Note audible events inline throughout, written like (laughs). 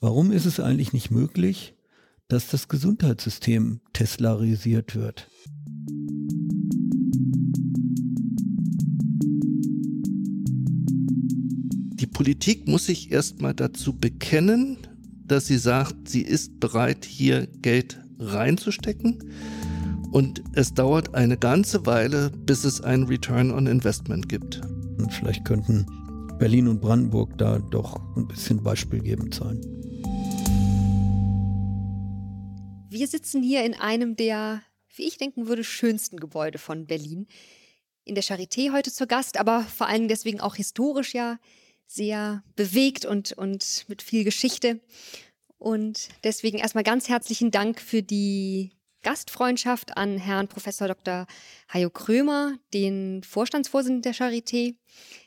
Warum ist es eigentlich nicht möglich, dass das Gesundheitssystem teslarisiert wird? Die Politik muss sich erstmal dazu bekennen, dass sie sagt, sie ist bereit, hier Geld reinzustecken. Und es dauert eine ganze Weile, bis es einen Return on Investment gibt. Und vielleicht könnten Berlin und Brandenburg da doch ein bisschen beispielgebend sein. Wir sitzen hier in einem der, wie ich denken würde, schönsten Gebäude von Berlin. In der Charité heute zu Gast, aber vor allem deswegen auch historisch ja sehr bewegt und, und mit viel Geschichte. Und deswegen erstmal ganz herzlichen Dank für die Gastfreundschaft an Herrn Professor Dr. Hajo Krömer, den Vorstandsvorsitzenden der Charité,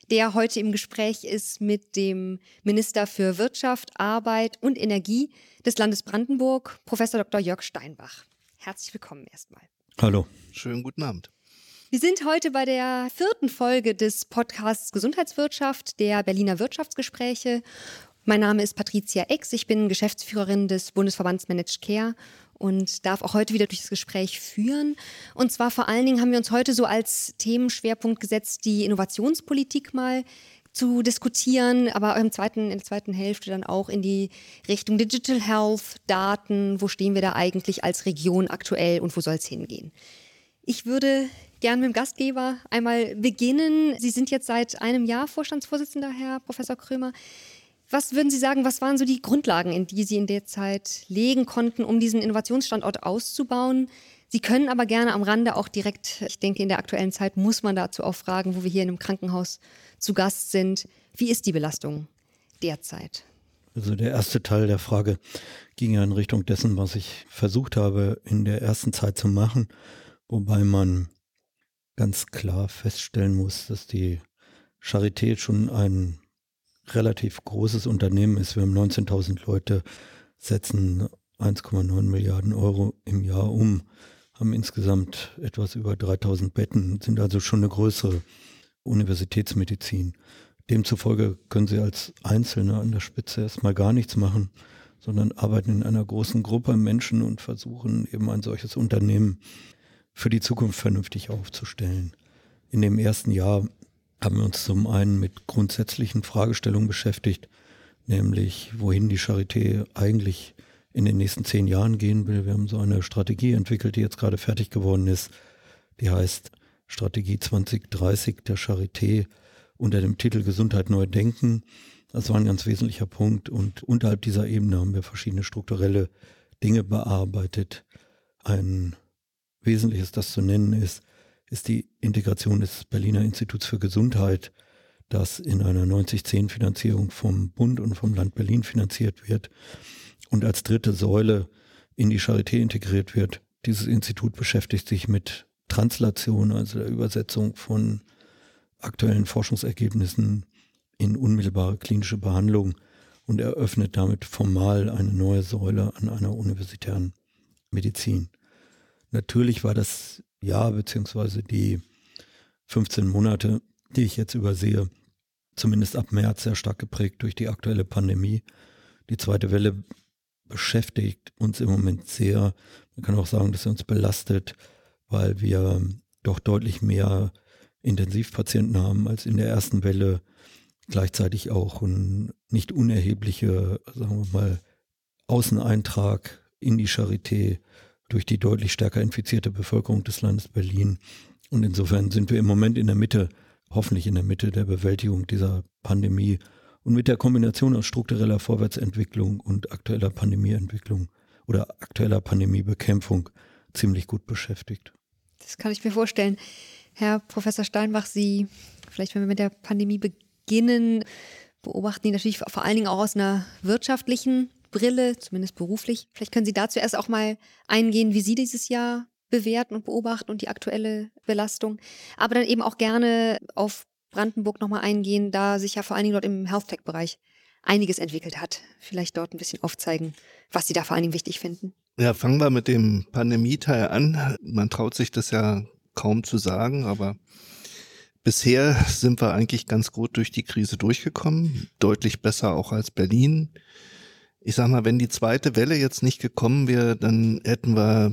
der heute im Gespräch ist mit dem Minister für Wirtschaft, Arbeit und Energie des Landes Brandenburg, Professor Dr. Jörg Steinbach. Herzlich willkommen erstmal. Hallo. Schönen guten Abend. Wir sind heute bei der vierten Folge des Podcasts Gesundheitswirtschaft der Berliner Wirtschaftsgespräche. Mein Name ist Patricia Ex, ich bin Geschäftsführerin des Bundesverbands Managed Care und darf auch heute wieder durch das Gespräch führen. Und zwar vor allen Dingen haben wir uns heute so als Themenschwerpunkt gesetzt, die Innovationspolitik mal zu diskutieren, aber im zweiten, in der zweiten Hälfte dann auch in die Richtung Digital Health, Daten, wo stehen wir da eigentlich als Region aktuell und wo soll es hingehen. Ich würde gern mit dem Gastgeber einmal beginnen. Sie sind jetzt seit einem Jahr Vorstandsvorsitzender, Herr Professor Krömer. Was würden Sie sagen, was waren so die Grundlagen, in die Sie in der Zeit legen konnten, um diesen Innovationsstandort auszubauen? Sie können aber gerne am Rande auch direkt, ich denke, in der aktuellen Zeit muss man dazu auch fragen, wo wir hier in einem Krankenhaus zu Gast sind. Wie ist die Belastung derzeit? Also der erste Teil der Frage ging ja in Richtung dessen, was ich versucht habe in der ersten Zeit zu machen, wobei man ganz klar feststellen muss, dass die Charité schon ein relativ großes Unternehmen ist. Wir haben 19.000 Leute, setzen 1,9 Milliarden Euro im Jahr um, haben insgesamt etwas über 3000 Betten, sind also schon eine größere Universitätsmedizin. Demzufolge können Sie als Einzelne an der Spitze erstmal gar nichts machen, sondern arbeiten in einer großen Gruppe Menschen und versuchen eben ein solches Unternehmen für die Zukunft vernünftig aufzustellen. In dem ersten Jahr haben wir uns zum einen mit grundsätzlichen Fragestellungen beschäftigt, nämlich wohin die Charité eigentlich in den nächsten zehn Jahren gehen will. Wir haben so eine Strategie entwickelt, die jetzt gerade fertig geworden ist. Die heißt Strategie 2030 der Charité unter dem Titel Gesundheit neu denken. Das war ein ganz wesentlicher Punkt und unterhalb dieser Ebene haben wir verschiedene strukturelle Dinge bearbeitet. Ein wesentliches, das zu nennen ist, ist die Integration des Berliner Instituts für Gesundheit, das in einer 90-10-Finanzierung vom Bund und vom Land Berlin finanziert wird und als dritte Säule in die Charité integriert wird. Dieses Institut beschäftigt sich mit Translation, also der Übersetzung von aktuellen Forschungsergebnissen in unmittelbare klinische Behandlung und eröffnet damit formal eine neue Säule an einer universitären Medizin. Natürlich war das Jahr beziehungsweise die 15 Monate, die ich jetzt übersehe, zumindest ab März sehr stark geprägt durch die aktuelle Pandemie. Die zweite Welle beschäftigt uns im Moment sehr. Man kann auch sagen, dass sie uns belastet, weil wir doch deutlich mehr Intensivpatienten haben als in der ersten Welle. Gleichzeitig auch ein nicht unerhebliche, sagen wir mal, Außeneintrag in die Charité durch die deutlich stärker infizierte Bevölkerung des Landes Berlin. Und insofern sind wir im Moment in der Mitte, hoffentlich in der Mitte der Bewältigung dieser Pandemie und mit der Kombination aus struktureller Vorwärtsentwicklung und aktueller Pandemieentwicklung oder aktueller Pandemiebekämpfung ziemlich gut beschäftigt. Das kann ich mir vorstellen. Herr Professor Steinbach, Sie, vielleicht wenn wir mit der Pandemie beginnen, beobachten die natürlich vor allen Dingen auch aus einer wirtschaftlichen Brille, zumindest beruflich. Vielleicht können Sie dazu erst auch mal eingehen, wie Sie dieses Jahr bewerten und beobachten und die aktuelle Belastung. Aber dann eben auch gerne auf Brandenburg nochmal eingehen, da sich ja vor allen Dingen dort im Health Tech-Bereich einiges entwickelt hat. Vielleicht dort ein bisschen aufzeigen, was Sie da vor allen Dingen wichtig finden. Ja, fangen wir mit dem Pandemie-Teil an. Man traut sich das ja kaum zu sagen, aber bisher sind wir eigentlich ganz gut durch die Krise durchgekommen. Deutlich besser auch als Berlin. Ich sag mal, wenn die zweite Welle jetzt nicht gekommen wäre, dann hätten wir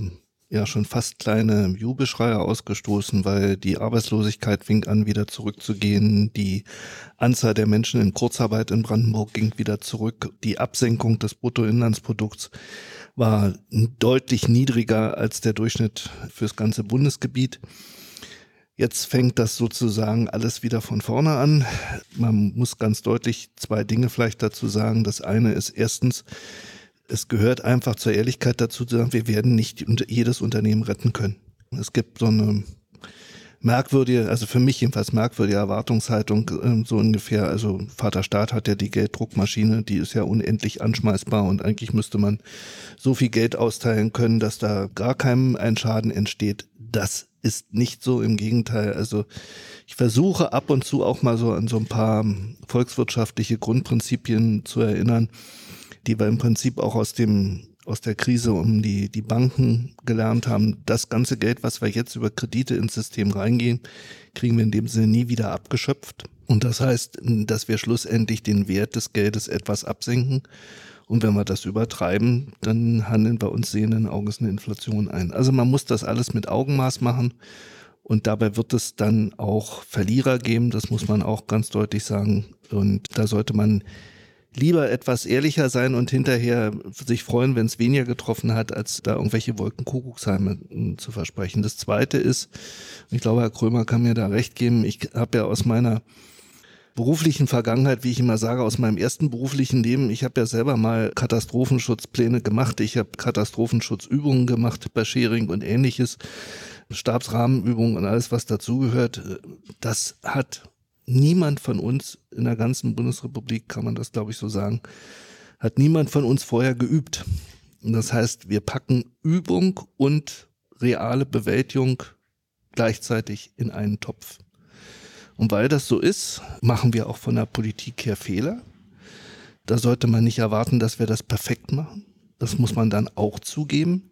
ja schon fast kleine Jubelschreie ausgestoßen, weil die Arbeitslosigkeit fing an, wieder zurückzugehen. Die Anzahl der Menschen in Kurzarbeit in Brandenburg ging wieder zurück. Die Absenkung des Bruttoinlandsprodukts war deutlich niedriger als der Durchschnitt fürs ganze Bundesgebiet. Jetzt fängt das sozusagen alles wieder von vorne an. Man muss ganz deutlich zwei Dinge vielleicht dazu sagen. Das eine ist erstens, es gehört einfach zur Ehrlichkeit dazu zu sagen, wir werden nicht jedes Unternehmen retten können. Es gibt so eine merkwürdige, also für mich jedenfalls merkwürdige Erwartungshaltung, ähm, so ungefähr. Also Vater Staat hat ja die Gelddruckmaschine, die ist ja unendlich anschmeißbar und eigentlich müsste man so viel Geld austeilen können, dass da gar keinem ein Schaden entsteht. Das ist nicht so, im Gegenteil. Also ich versuche ab und zu auch mal so an so ein paar volkswirtschaftliche Grundprinzipien zu erinnern die wir im Prinzip auch aus dem aus der Krise um die, die Banken gelernt haben, das ganze Geld, was wir jetzt über Kredite ins System reingehen, kriegen wir in dem Sinne nie wieder abgeschöpft. Und das heißt, dass wir schlussendlich den Wert des Geldes etwas absenken. Und wenn wir das übertreiben, dann handeln wir uns sehenden Auges eine Inflation ein. Also man muss das alles mit Augenmaß machen. Und dabei wird es dann auch Verlierer geben, das muss man auch ganz deutlich sagen. Und da sollte man lieber etwas ehrlicher sein und hinterher sich freuen, wenn es weniger getroffen hat, als da irgendwelche Wolkenkuckucksheime hm, zu versprechen. Das Zweite ist, ich glaube, Herr Krömer kann mir da recht geben, ich habe ja aus meiner beruflichen Vergangenheit, wie ich immer sage, aus meinem ersten beruflichen Leben, ich habe ja selber mal Katastrophenschutzpläne gemacht, ich habe Katastrophenschutzübungen gemacht bei Schering und ähnliches, Stabsrahmenübungen und alles, was dazugehört. Das hat niemand von uns in der ganzen Bundesrepublik, kann man das glaube ich so sagen, hat niemand von uns vorher geübt. Und das heißt, wir packen Übung und reale Bewältigung gleichzeitig in einen Topf. Und weil das so ist, machen wir auch von der Politik her Fehler. Da sollte man nicht erwarten, dass wir das perfekt machen. Das muss man dann auch zugeben.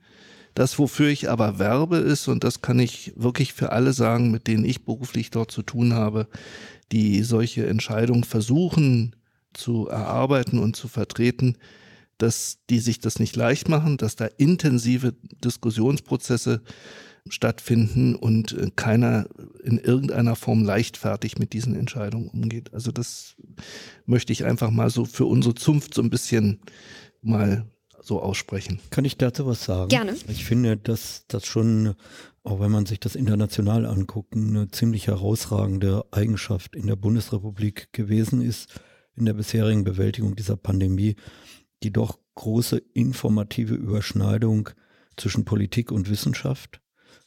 Das, wofür ich aber werbe, ist, und das kann ich wirklich für alle sagen, mit denen ich beruflich dort zu tun habe, die solche Entscheidungen versuchen zu erarbeiten und zu vertreten, dass die sich das nicht leicht machen, dass da intensive Diskussionsprozesse stattfinden und äh, keiner in irgendeiner Form leichtfertig mit diesen Entscheidungen umgeht. Also das möchte ich einfach mal so für unsere Zunft so ein bisschen mal so aussprechen. Kann ich dazu was sagen? Gerne. Ich finde, dass das schon, auch wenn man sich das international anguckt, eine ziemlich herausragende Eigenschaft in der Bundesrepublik gewesen ist, in der bisherigen Bewältigung dieser Pandemie, die doch große informative Überschneidung zwischen Politik und Wissenschaft,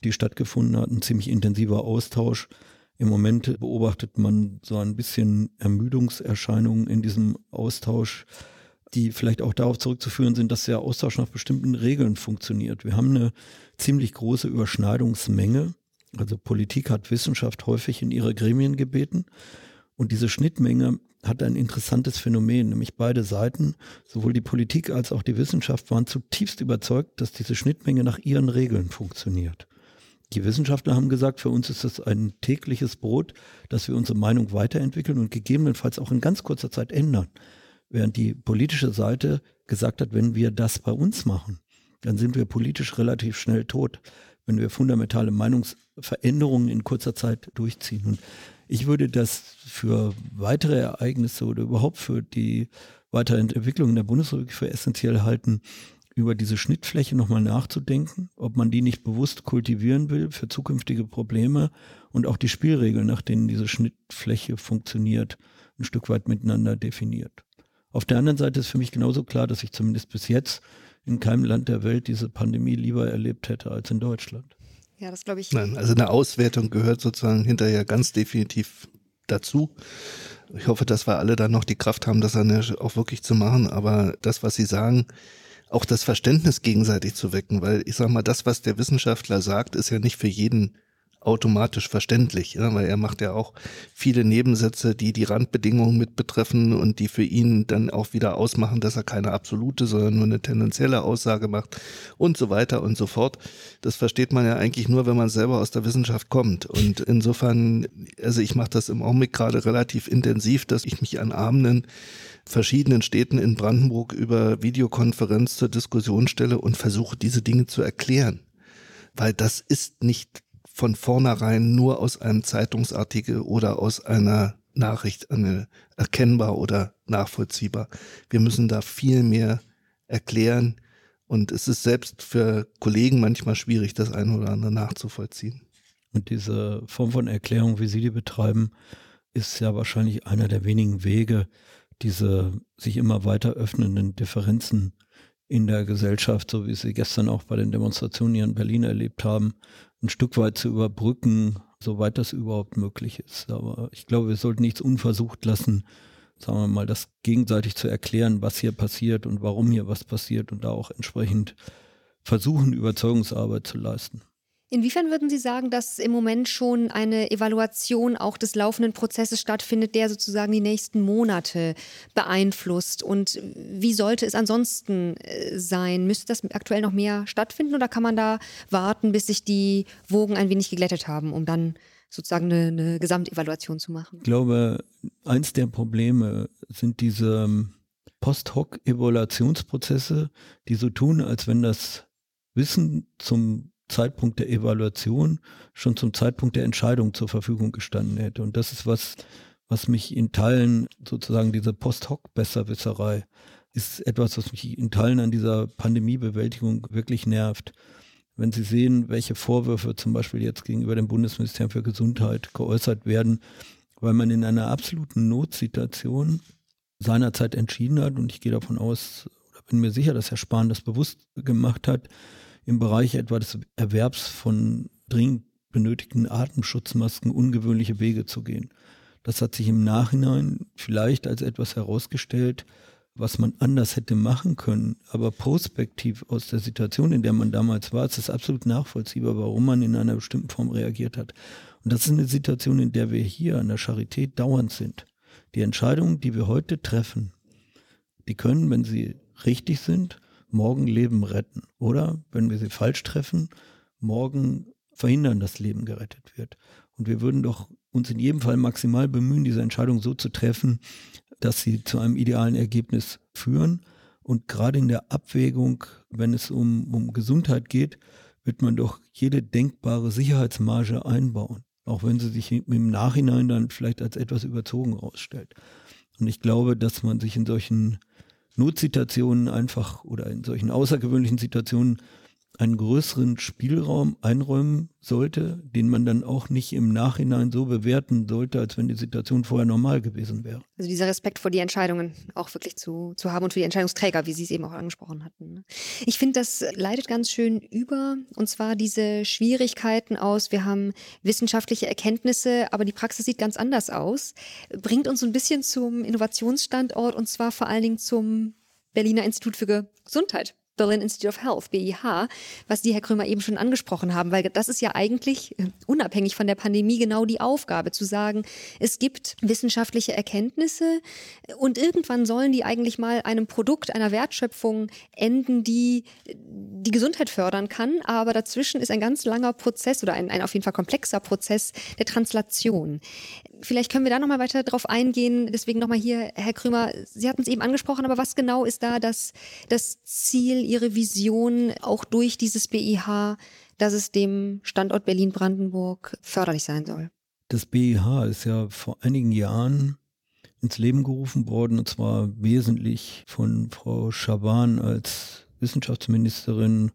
die stattgefunden hat, ein ziemlich intensiver Austausch. Im Moment beobachtet man so ein bisschen Ermüdungserscheinungen in diesem Austausch die vielleicht auch darauf zurückzuführen sind, dass der Austausch nach bestimmten Regeln funktioniert. Wir haben eine ziemlich große Überschneidungsmenge. Also Politik hat Wissenschaft häufig in ihre Gremien gebeten. Und diese Schnittmenge hat ein interessantes Phänomen, nämlich beide Seiten, sowohl die Politik als auch die Wissenschaft, waren zutiefst überzeugt, dass diese Schnittmenge nach ihren Regeln funktioniert. Die Wissenschaftler haben gesagt, für uns ist das ein tägliches Brot, dass wir unsere Meinung weiterentwickeln und gegebenenfalls auch in ganz kurzer Zeit ändern. Während die politische Seite gesagt hat, wenn wir das bei uns machen, dann sind wir politisch relativ schnell tot, wenn wir fundamentale Meinungsveränderungen in kurzer Zeit durchziehen. Und ich würde das für weitere Ereignisse oder überhaupt für die weitere Entwicklung in der Bundesrepublik für essentiell halten, über diese Schnittfläche nochmal nachzudenken, ob man die nicht bewusst kultivieren will für zukünftige Probleme und auch die Spielregeln, nach denen diese Schnittfläche funktioniert, ein Stück weit miteinander definiert. Auf der anderen Seite ist für mich genauso klar, dass ich zumindest bis jetzt in keinem Land der Welt diese Pandemie lieber erlebt hätte als in Deutschland. Ja, das glaube ich. Nein, also eine Auswertung gehört sozusagen hinterher ganz definitiv dazu. Ich hoffe, dass wir alle dann noch die Kraft haben, das dann auch wirklich zu machen. Aber das, was Sie sagen, auch das Verständnis gegenseitig zu wecken, weil ich sage mal, das, was der Wissenschaftler sagt, ist ja nicht für jeden automatisch verständlich, ja, weil er macht ja auch viele Nebensätze, die die Randbedingungen mit betreffen und die für ihn dann auch wieder ausmachen, dass er keine absolute, sondern nur eine tendenzielle Aussage macht und so weiter und so fort. Das versteht man ja eigentlich nur, wenn man selber aus der Wissenschaft kommt. Und insofern, also ich mache das im Augenblick gerade relativ intensiv, dass ich mich an Abenden verschiedenen Städten in Brandenburg über Videokonferenz zur Diskussion stelle und versuche, diese Dinge zu erklären. Weil das ist nicht von vornherein nur aus einem Zeitungsartikel oder aus einer Nachricht eine, erkennbar oder nachvollziehbar. Wir müssen da viel mehr erklären und es ist selbst für Kollegen manchmal schwierig, das eine oder andere nachzuvollziehen. Und diese Form von Erklärung, wie Sie die betreiben, ist ja wahrscheinlich einer der wenigen Wege, diese sich immer weiter öffnenden Differenzen in der Gesellschaft, so wie Sie gestern auch bei den Demonstrationen hier in Berlin erlebt haben, ein Stück weit zu überbrücken, soweit das überhaupt möglich ist. Aber ich glaube, wir sollten nichts unversucht lassen, sagen wir mal, das gegenseitig zu erklären, was hier passiert und warum hier was passiert und da auch entsprechend versuchen, Überzeugungsarbeit zu leisten. Inwiefern würden Sie sagen, dass im Moment schon eine Evaluation auch des laufenden Prozesses stattfindet, der sozusagen die nächsten Monate beeinflusst? Und wie sollte es ansonsten äh, sein? Müsste das aktuell noch mehr stattfinden oder kann man da warten, bis sich die Wogen ein wenig geglättet haben, um dann sozusagen eine, eine Gesamtevaluation zu machen? Ich glaube, eins der Probleme sind diese ähm, Post-Hoc-Evaluationsprozesse, die so tun, als wenn das Wissen zum Zeitpunkt der Evaluation schon zum Zeitpunkt der Entscheidung zur Verfügung gestanden hätte. Und das ist was, was mich in Teilen sozusagen diese Post-Hoc-Besserwisserei ist etwas, was mich in Teilen an dieser Pandemiebewältigung wirklich nervt. Wenn Sie sehen, welche Vorwürfe zum Beispiel jetzt gegenüber dem Bundesministerium für Gesundheit geäußert werden, weil man in einer absoluten Notsituation seinerzeit entschieden hat, und ich gehe davon aus, oder bin mir sicher, dass Herr Spahn das bewusst gemacht hat, im Bereich etwa des Erwerbs von dringend benötigten Atemschutzmasken ungewöhnliche Wege zu gehen. Das hat sich im Nachhinein vielleicht als etwas herausgestellt, was man anders hätte machen können. Aber prospektiv aus der Situation, in der man damals war, ist es absolut nachvollziehbar, warum man in einer bestimmten Form reagiert hat. Und das ist eine Situation, in der wir hier an der Charité dauernd sind. Die Entscheidungen, die wir heute treffen, die können, wenn sie richtig sind, morgen Leben retten. Oder, wenn wir sie falsch treffen, morgen verhindern, dass Leben gerettet wird. Und wir würden doch uns in jedem Fall maximal bemühen, diese Entscheidung so zu treffen, dass sie zu einem idealen Ergebnis führen. Und gerade in der Abwägung, wenn es um, um Gesundheit geht, wird man doch jede denkbare Sicherheitsmarge einbauen. Auch wenn sie sich im Nachhinein dann vielleicht als etwas überzogen herausstellt. Und ich glaube, dass man sich in solchen Notsituationen einfach oder in solchen außergewöhnlichen Situationen einen größeren Spielraum einräumen sollte, den man dann auch nicht im Nachhinein so bewerten sollte, als wenn die Situation vorher normal gewesen wäre. Also dieser Respekt vor die Entscheidungen auch wirklich zu, zu haben und für die Entscheidungsträger, wie Sie es eben auch angesprochen hatten. Ne? Ich finde, das leitet ganz schön über, und zwar diese Schwierigkeiten aus, wir haben wissenschaftliche Erkenntnisse, aber die Praxis sieht ganz anders aus, bringt uns ein bisschen zum Innovationsstandort und zwar vor allen Dingen zum Berliner Institut für Gesundheit. Berlin Institute of Health, BIH, was Sie, Herr Krömer, eben schon angesprochen haben, weil das ist ja eigentlich äh, unabhängig von der Pandemie genau die Aufgabe, zu sagen, es gibt wissenschaftliche Erkenntnisse und irgendwann sollen die eigentlich mal einem Produkt, einer Wertschöpfung enden, die die Gesundheit fördern kann, aber dazwischen ist ein ganz langer Prozess oder ein, ein auf jeden Fall komplexer Prozess der Translation. Vielleicht können wir da nochmal weiter drauf eingehen. Deswegen nochmal hier, Herr Krömer, Sie hatten es eben angesprochen, aber was genau ist da das, das Ziel, Ihre Vision auch durch dieses BIH, dass es dem Standort Berlin-Brandenburg förderlich sein soll? Das BIH ist ja vor einigen Jahren ins Leben gerufen worden, und zwar wesentlich von Frau Schaban als Wissenschaftsministerin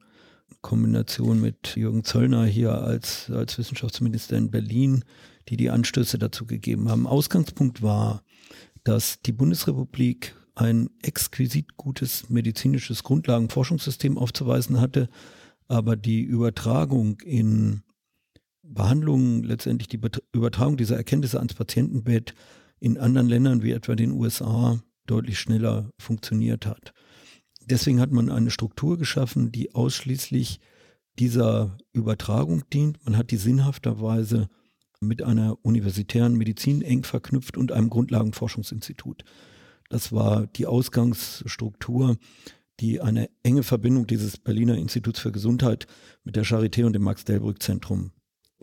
in Kombination mit Jürgen Zöllner hier als, als Wissenschaftsminister in Berlin die die Anstöße dazu gegeben haben. Ausgangspunkt war, dass die Bundesrepublik ein exquisit gutes medizinisches Grundlagenforschungssystem aufzuweisen hatte, aber die Übertragung in Behandlungen, letztendlich die Übertragung dieser Erkenntnisse ans Patientenbett in anderen Ländern wie etwa den USA deutlich schneller funktioniert hat. Deswegen hat man eine Struktur geschaffen, die ausschließlich dieser Übertragung dient. Man hat die sinnhafterweise mit einer universitären Medizin eng verknüpft und einem Grundlagenforschungsinstitut. Das war die Ausgangsstruktur, die eine enge Verbindung dieses Berliner Instituts für Gesundheit mit der Charité und dem Max-Delbrück-Zentrum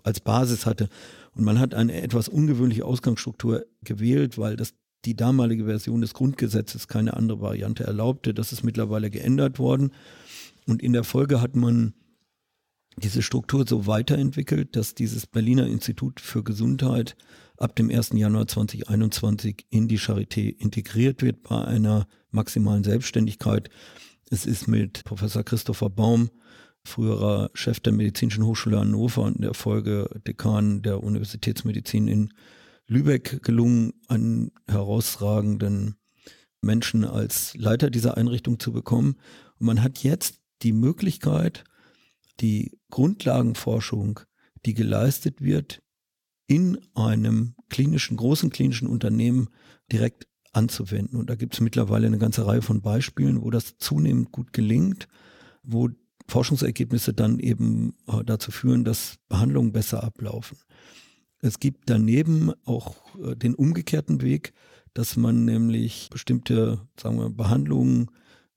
als Basis hatte. Und man hat eine etwas ungewöhnliche Ausgangsstruktur gewählt, weil das die damalige Version des Grundgesetzes keine andere Variante erlaubte. Das ist mittlerweile geändert worden. Und in der Folge hat man diese Struktur so weiterentwickelt, dass dieses Berliner Institut für Gesundheit ab dem 1. Januar 2021 in die Charité integriert wird bei einer maximalen Selbstständigkeit. Es ist mit Professor Christopher Baum, früherer Chef der Medizinischen Hochschule Hannover und der Folge Dekan der Universitätsmedizin in Lübeck gelungen, einen herausragenden Menschen als Leiter dieser Einrichtung zu bekommen. Und man hat jetzt die Möglichkeit, die Grundlagenforschung, die geleistet wird, in einem klinischen, großen klinischen Unternehmen direkt anzuwenden. Und da gibt es mittlerweile eine ganze Reihe von Beispielen, wo das zunehmend gut gelingt, wo Forschungsergebnisse dann eben äh, dazu führen, dass Behandlungen besser ablaufen. Es gibt daneben auch äh, den umgekehrten Weg, dass man nämlich bestimmte, sagen wir, Behandlungen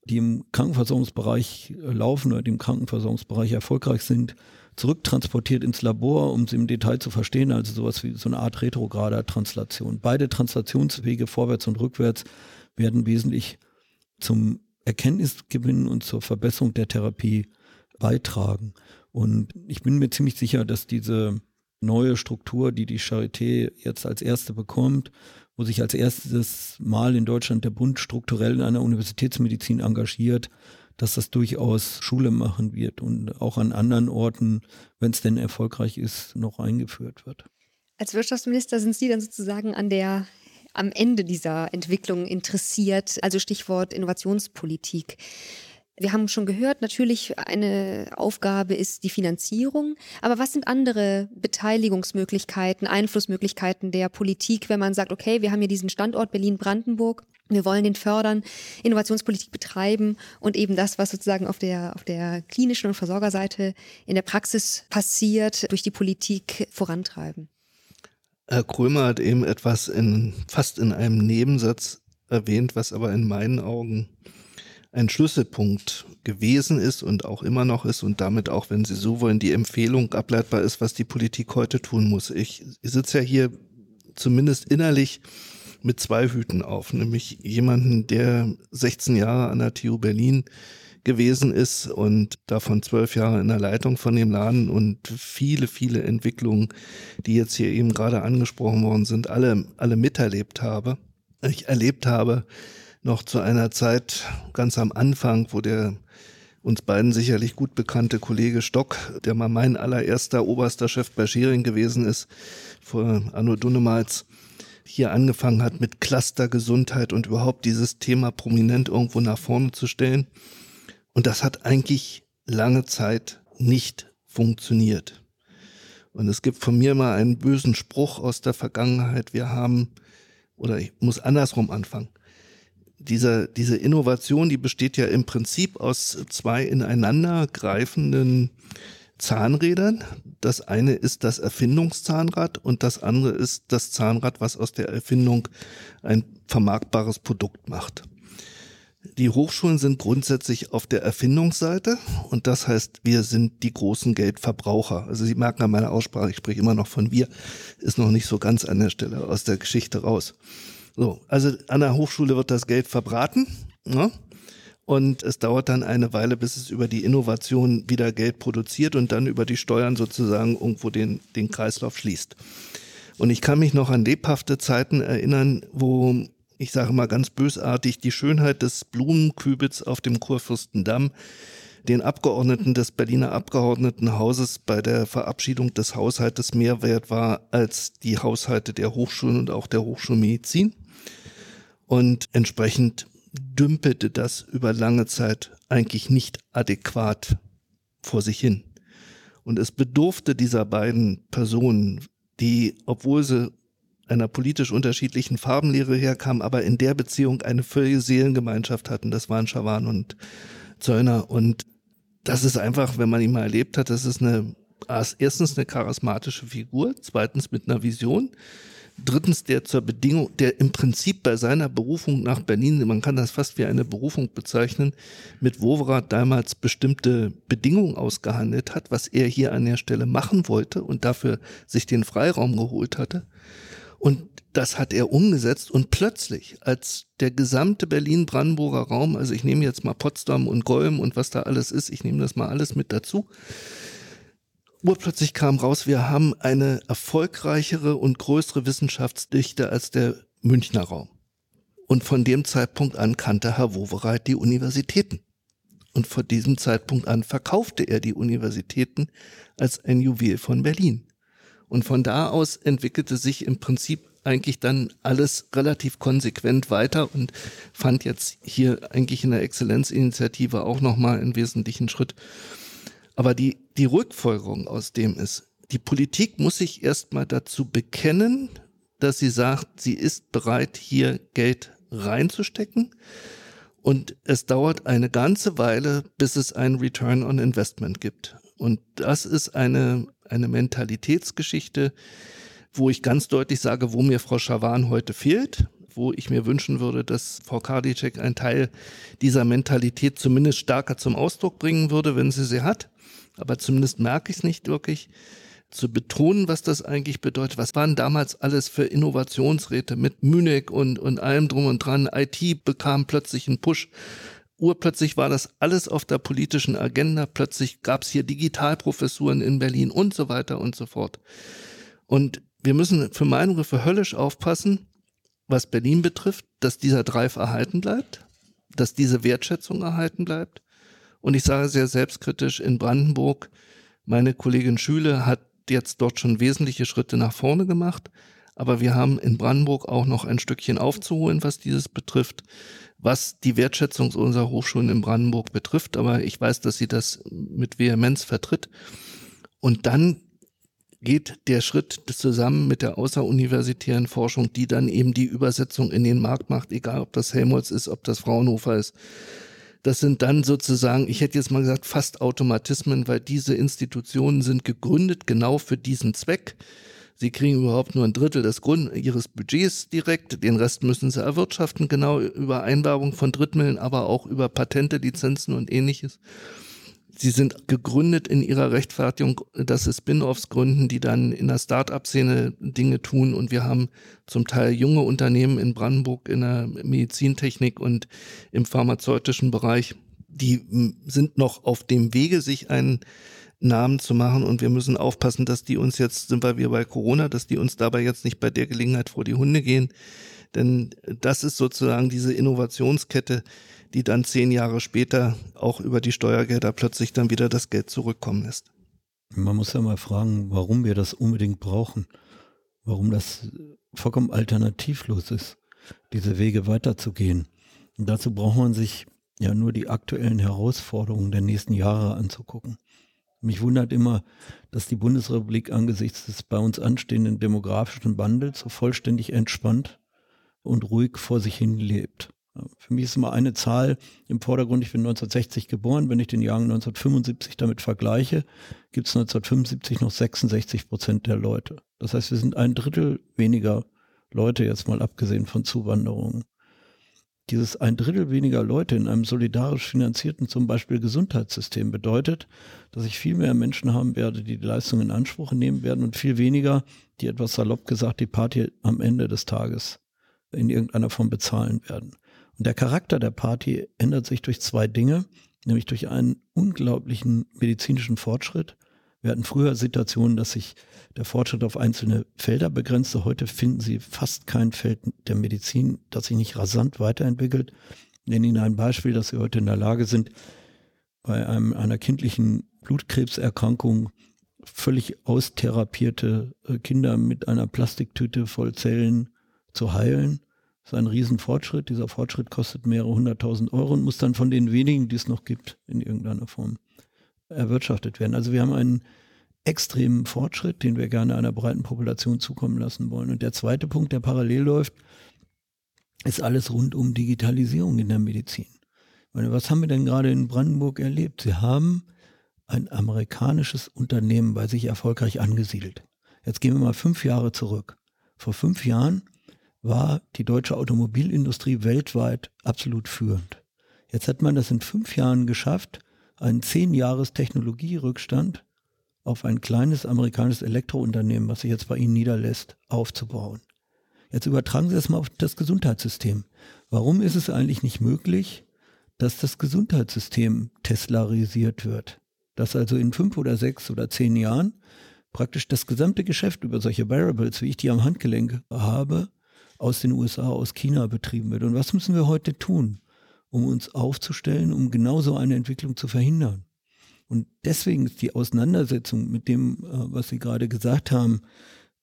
die im Krankenversorgungsbereich laufen oder die im Krankenversorgungsbereich erfolgreich sind, zurücktransportiert ins Labor, um sie im Detail zu verstehen, also sowas wie so eine Art retrograder Translation. Beide Translationswege vorwärts und rückwärts werden wesentlich zum Erkenntnisgewinn und zur Verbesserung der Therapie beitragen. Und ich bin mir ziemlich sicher, dass diese neue Struktur, die die Charité jetzt als erste bekommt, wo sich als erstes Mal in Deutschland der Bund strukturell in einer Universitätsmedizin engagiert, dass das durchaus Schule machen wird und auch an anderen Orten, wenn es denn erfolgreich ist, noch eingeführt wird. Als Wirtschaftsminister sind Sie dann sozusagen an der am Ende dieser Entwicklung interessiert, also Stichwort Innovationspolitik. Wir haben schon gehört, natürlich eine Aufgabe ist die Finanzierung. Aber was sind andere Beteiligungsmöglichkeiten, Einflussmöglichkeiten der Politik, wenn man sagt, okay, wir haben hier diesen Standort Berlin-Brandenburg, wir wollen den fördern, Innovationspolitik betreiben und eben das, was sozusagen auf der, auf der klinischen und Versorgerseite in der Praxis passiert, durch die Politik vorantreiben. Herr Krömer hat eben etwas in, fast in einem Nebensatz erwähnt, was aber in meinen Augen ein Schlüsselpunkt gewesen ist und auch immer noch ist und damit auch, wenn Sie so wollen, die Empfehlung ableitbar ist, was die Politik heute tun muss. Ich sitze ja hier zumindest innerlich mit zwei Hüten auf, nämlich jemanden, der 16 Jahre an der TU Berlin gewesen ist und davon zwölf Jahre in der Leitung von dem Laden und viele, viele Entwicklungen, die jetzt hier eben gerade angesprochen worden sind, alle, alle miterlebt habe. Ich erlebt habe, noch zu einer Zeit ganz am Anfang, wo der uns beiden sicherlich gut bekannte Kollege Stock, der mal mein allererster oberster Chef bei Schering gewesen ist, vor Anno Dunnemals, hier angefangen hat mit Clustergesundheit und überhaupt dieses Thema prominent irgendwo nach vorne zu stellen. Und das hat eigentlich lange Zeit nicht funktioniert. Und es gibt von mir mal einen bösen Spruch aus der Vergangenheit. Wir haben, oder ich muss andersrum anfangen diese, diese Innovation, die besteht ja im Prinzip aus zwei ineinander greifenden Zahnrädern. Das eine ist das Erfindungszahnrad und das andere ist das Zahnrad, was aus der Erfindung ein vermarktbares Produkt macht. Die Hochschulen sind grundsätzlich auf der Erfindungsseite und das heißt, wir sind die großen Geldverbraucher. Also Sie merken an meiner Aussprache, ich spreche immer noch von wir, ist noch nicht so ganz an der Stelle aus der Geschichte raus. So, also an der Hochschule wird das Geld verbraten. Ne? Und es dauert dann eine Weile, bis es über die Innovation wieder Geld produziert und dann über die Steuern sozusagen irgendwo den, den Kreislauf schließt. Und ich kann mich noch an lebhafte Zeiten erinnern, wo ich sage mal ganz bösartig, die Schönheit des Blumenkübels auf dem Kurfürstendamm den Abgeordneten des Berliner Abgeordnetenhauses bei der Verabschiedung des Haushaltes mehr wert war als die Haushalte der Hochschulen und auch der Hochschulmedizin. Und entsprechend dümpelte das über lange Zeit eigentlich nicht adäquat vor sich hin. Und es bedurfte dieser beiden Personen, die, obwohl sie einer politisch unterschiedlichen Farbenlehre herkamen, aber in der Beziehung eine völlige Seelengemeinschaft hatten. Das waren Schawan und Zöllner. Und das ist einfach, wenn man ihn mal erlebt hat, das ist eine, erstens eine charismatische Figur, zweitens mit einer Vision, drittens der zur Bedingung, der im Prinzip bei seiner Berufung nach Berlin, man kann das fast wie eine Berufung bezeichnen, mit Wowerad damals bestimmte Bedingungen ausgehandelt hat, was er hier an der Stelle machen wollte und dafür sich den Freiraum geholt hatte. Und das hat er umgesetzt und plötzlich, als der gesamte Berlin-Brandenburger Raum, also ich nehme jetzt mal Potsdam und Golm und was da alles ist, ich nehme das mal alles mit dazu, urplötzlich kam raus, wir haben eine erfolgreichere und größere Wissenschaftsdichte als der Münchner Raum. Und von dem Zeitpunkt an kannte Herr Wowereit die Universitäten. Und von diesem Zeitpunkt an verkaufte er die Universitäten als ein Juwel von Berlin. Und von da aus entwickelte sich im Prinzip eigentlich dann alles relativ konsequent weiter und fand jetzt hier eigentlich in der Exzellenzinitiative auch nochmal einen wesentlichen Schritt. Aber die, die Rückfolgerung aus dem ist, die Politik muss sich erstmal dazu bekennen, dass sie sagt, sie ist bereit, hier Geld reinzustecken. Und es dauert eine ganze Weile, bis es einen Return on Investment gibt. Und das ist eine, eine Mentalitätsgeschichte, wo ich ganz deutlich sage, wo mir Frau Schawan heute fehlt, wo ich mir wünschen würde, dass Frau Kardicek einen Teil dieser Mentalität zumindest stärker zum Ausdruck bringen würde, wenn sie sie hat. Aber zumindest merke ich es nicht wirklich zu betonen, was das eigentlich bedeutet. Was waren damals alles für Innovationsräte mit Munich und, und allem drum und dran? IT bekam plötzlich einen Push. Urplötzlich war das alles auf der politischen Agenda. Plötzlich gab es hier Digitalprofessuren in Berlin und so weiter und so fort. Und wir müssen für meine Begriffe höllisch aufpassen, was Berlin betrifft, dass dieser Drive erhalten bleibt, dass diese Wertschätzung erhalten bleibt. Und ich sage sehr selbstkritisch, in Brandenburg, meine Kollegin Schüle hat jetzt dort schon wesentliche Schritte nach vorne gemacht. Aber wir haben in Brandenburg auch noch ein Stückchen aufzuholen, was dieses betrifft, was die Wertschätzung unserer Hochschulen in Brandenburg betrifft. Aber ich weiß, dass sie das mit Vehemenz vertritt. Und dann geht der Schritt zusammen mit der außeruniversitären Forschung, die dann eben die Übersetzung in den Markt macht, egal ob das Helmholtz ist, ob das Fraunhofer ist. Das sind dann sozusagen, ich hätte jetzt mal gesagt, fast Automatismen, weil diese Institutionen sind gegründet genau für diesen Zweck. Sie kriegen überhaupt nur ein Drittel des Grund ihres Budgets direkt. Den Rest müssen sie erwirtschaften, genau über Einwerbung von Drittmitteln, aber auch über Patente, Lizenzen und ähnliches. Sie sind gegründet in ihrer Rechtfertigung, dass sie Spin-offs gründen, die dann in der Start-up-Szene Dinge tun. Und wir haben zum Teil junge Unternehmen in Brandenburg in der Medizintechnik und im pharmazeutischen Bereich, die sind noch auf dem Wege, sich einen Namen zu machen. Und wir müssen aufpassen, dass die uns jetzt, sind wir wieder bei Corona, dass die uns dabei jetzt nicht bei der Gelegenheit vor die Hunde gehen. Denn das ist sozusagen diese Innovationskette, die dann zehn Jahre später auch über die Steuergelder plötzlich dann wieder das Geld zurückkommen lässt. Man muss ja mal fragen, warum wir das unbedingt brauchen, warum das vollkommen alternativlos ist, diese Wege weiterzugehen. Und dazu braucht man sich ja nur die aktuellen Herausforderungen der nächsten Jahre anzugucken. Mich wundert immer, dass die Bundesrepublik angesichts des bei uns anstehenden demografischen Wandels so vollständig entspannt und ruhig vor sich hin lebt. Für mich ist immer eine Zahl im Vordergrund. Ich bin 1960 geboren. Wenn ich den Jahrgang 1975 damit vergleiche, gibt es 1975 noch 66 Prozent der Leute. Das heißt, wir sind ein Drittel weniger Leute, jetzt mal abgesehen von Zuwanderungen. Dieses ein Drittel weniger Leute in einem solidarisch finanzierten zum Beispiel Gesundheitssystem bedeutet, dass ich viel mehr Menschen haben werde, die die Leistung in Anspruch nehmen werden und viel weniger, die etwas salopp gesagt die Party am Ende des Tages in irgendeiner Form bezahlen werden. Und der Charakter der Party ändert sich durch zwei Dinge, nämlich durch einen unglaublichen medizinischen Fortschritt. Wir hatten früher Situationen, dass sich der Fortschritt auf einzelne Felder begrenzte. Heute finden Sie fast kein Feld der Medizin, das sich nicht rasant weiterentwickelt. Ich nenne Ihnen ein Beispiel, dass Sie heute in der Lage sind, bei einem, einer kindlichen Blutkrebserkrankung völlig austherapierte äh, Kinder mit einer Plastiktüte voll Zellen zu heilen. Das ist ein Riesenfortschritt. Dieser Fortschritt kostet mehrere hunderttausend Euro und muss dann von den wenigen, die es noch gibt, in irgendeiner Form erwirtschaftet werden. Also wir haben einen extremen Fortschritt, den wir gerne einer breiten Population zukommen lassen wollen. Und der zweite Punkt, der parallel läuft, ist alles rund um Digitalisierung in der Medizin. Meine, was haben wir denn gerade in Brandenburg erlebt? Sie haben ein amerikanisches Unternehmen bei sich erfolgreich angesiedelt. Jetzt gehen wir mal fünf Jahre zurück. Vor fünf Jahren war die deutsche Automobilindustrie weltweit absolut führend. Jetzt hat man das in fünf Jahren geschafft, einen zehn Jahres Technologierückstand auf ein kleines amerikanisches Elektrounternehmen, was sich jetzt bei Ihnen niederlässt, aufzubauen. Jetzt übertragen Sie das mal auf das Gesundheitssystem. Warum ist es eigentlich nicht möglich, dass das Gesundheitssystem teslarisiert wird? Dass also in fünf oder sechs oder zehn Jahren praktisch das gesamte Geschäft über solche Wearables, wie ich die am Handgelenk habe, aus den USA, aus China betrieben wird. Und was müssen wir heute tun, um uns aufzustellen, um genau so eine Entwicklung zu verhindern? Und deswegen ist die Auseinandersetzung mit dem, äh, was Sie gerade gesagt haben,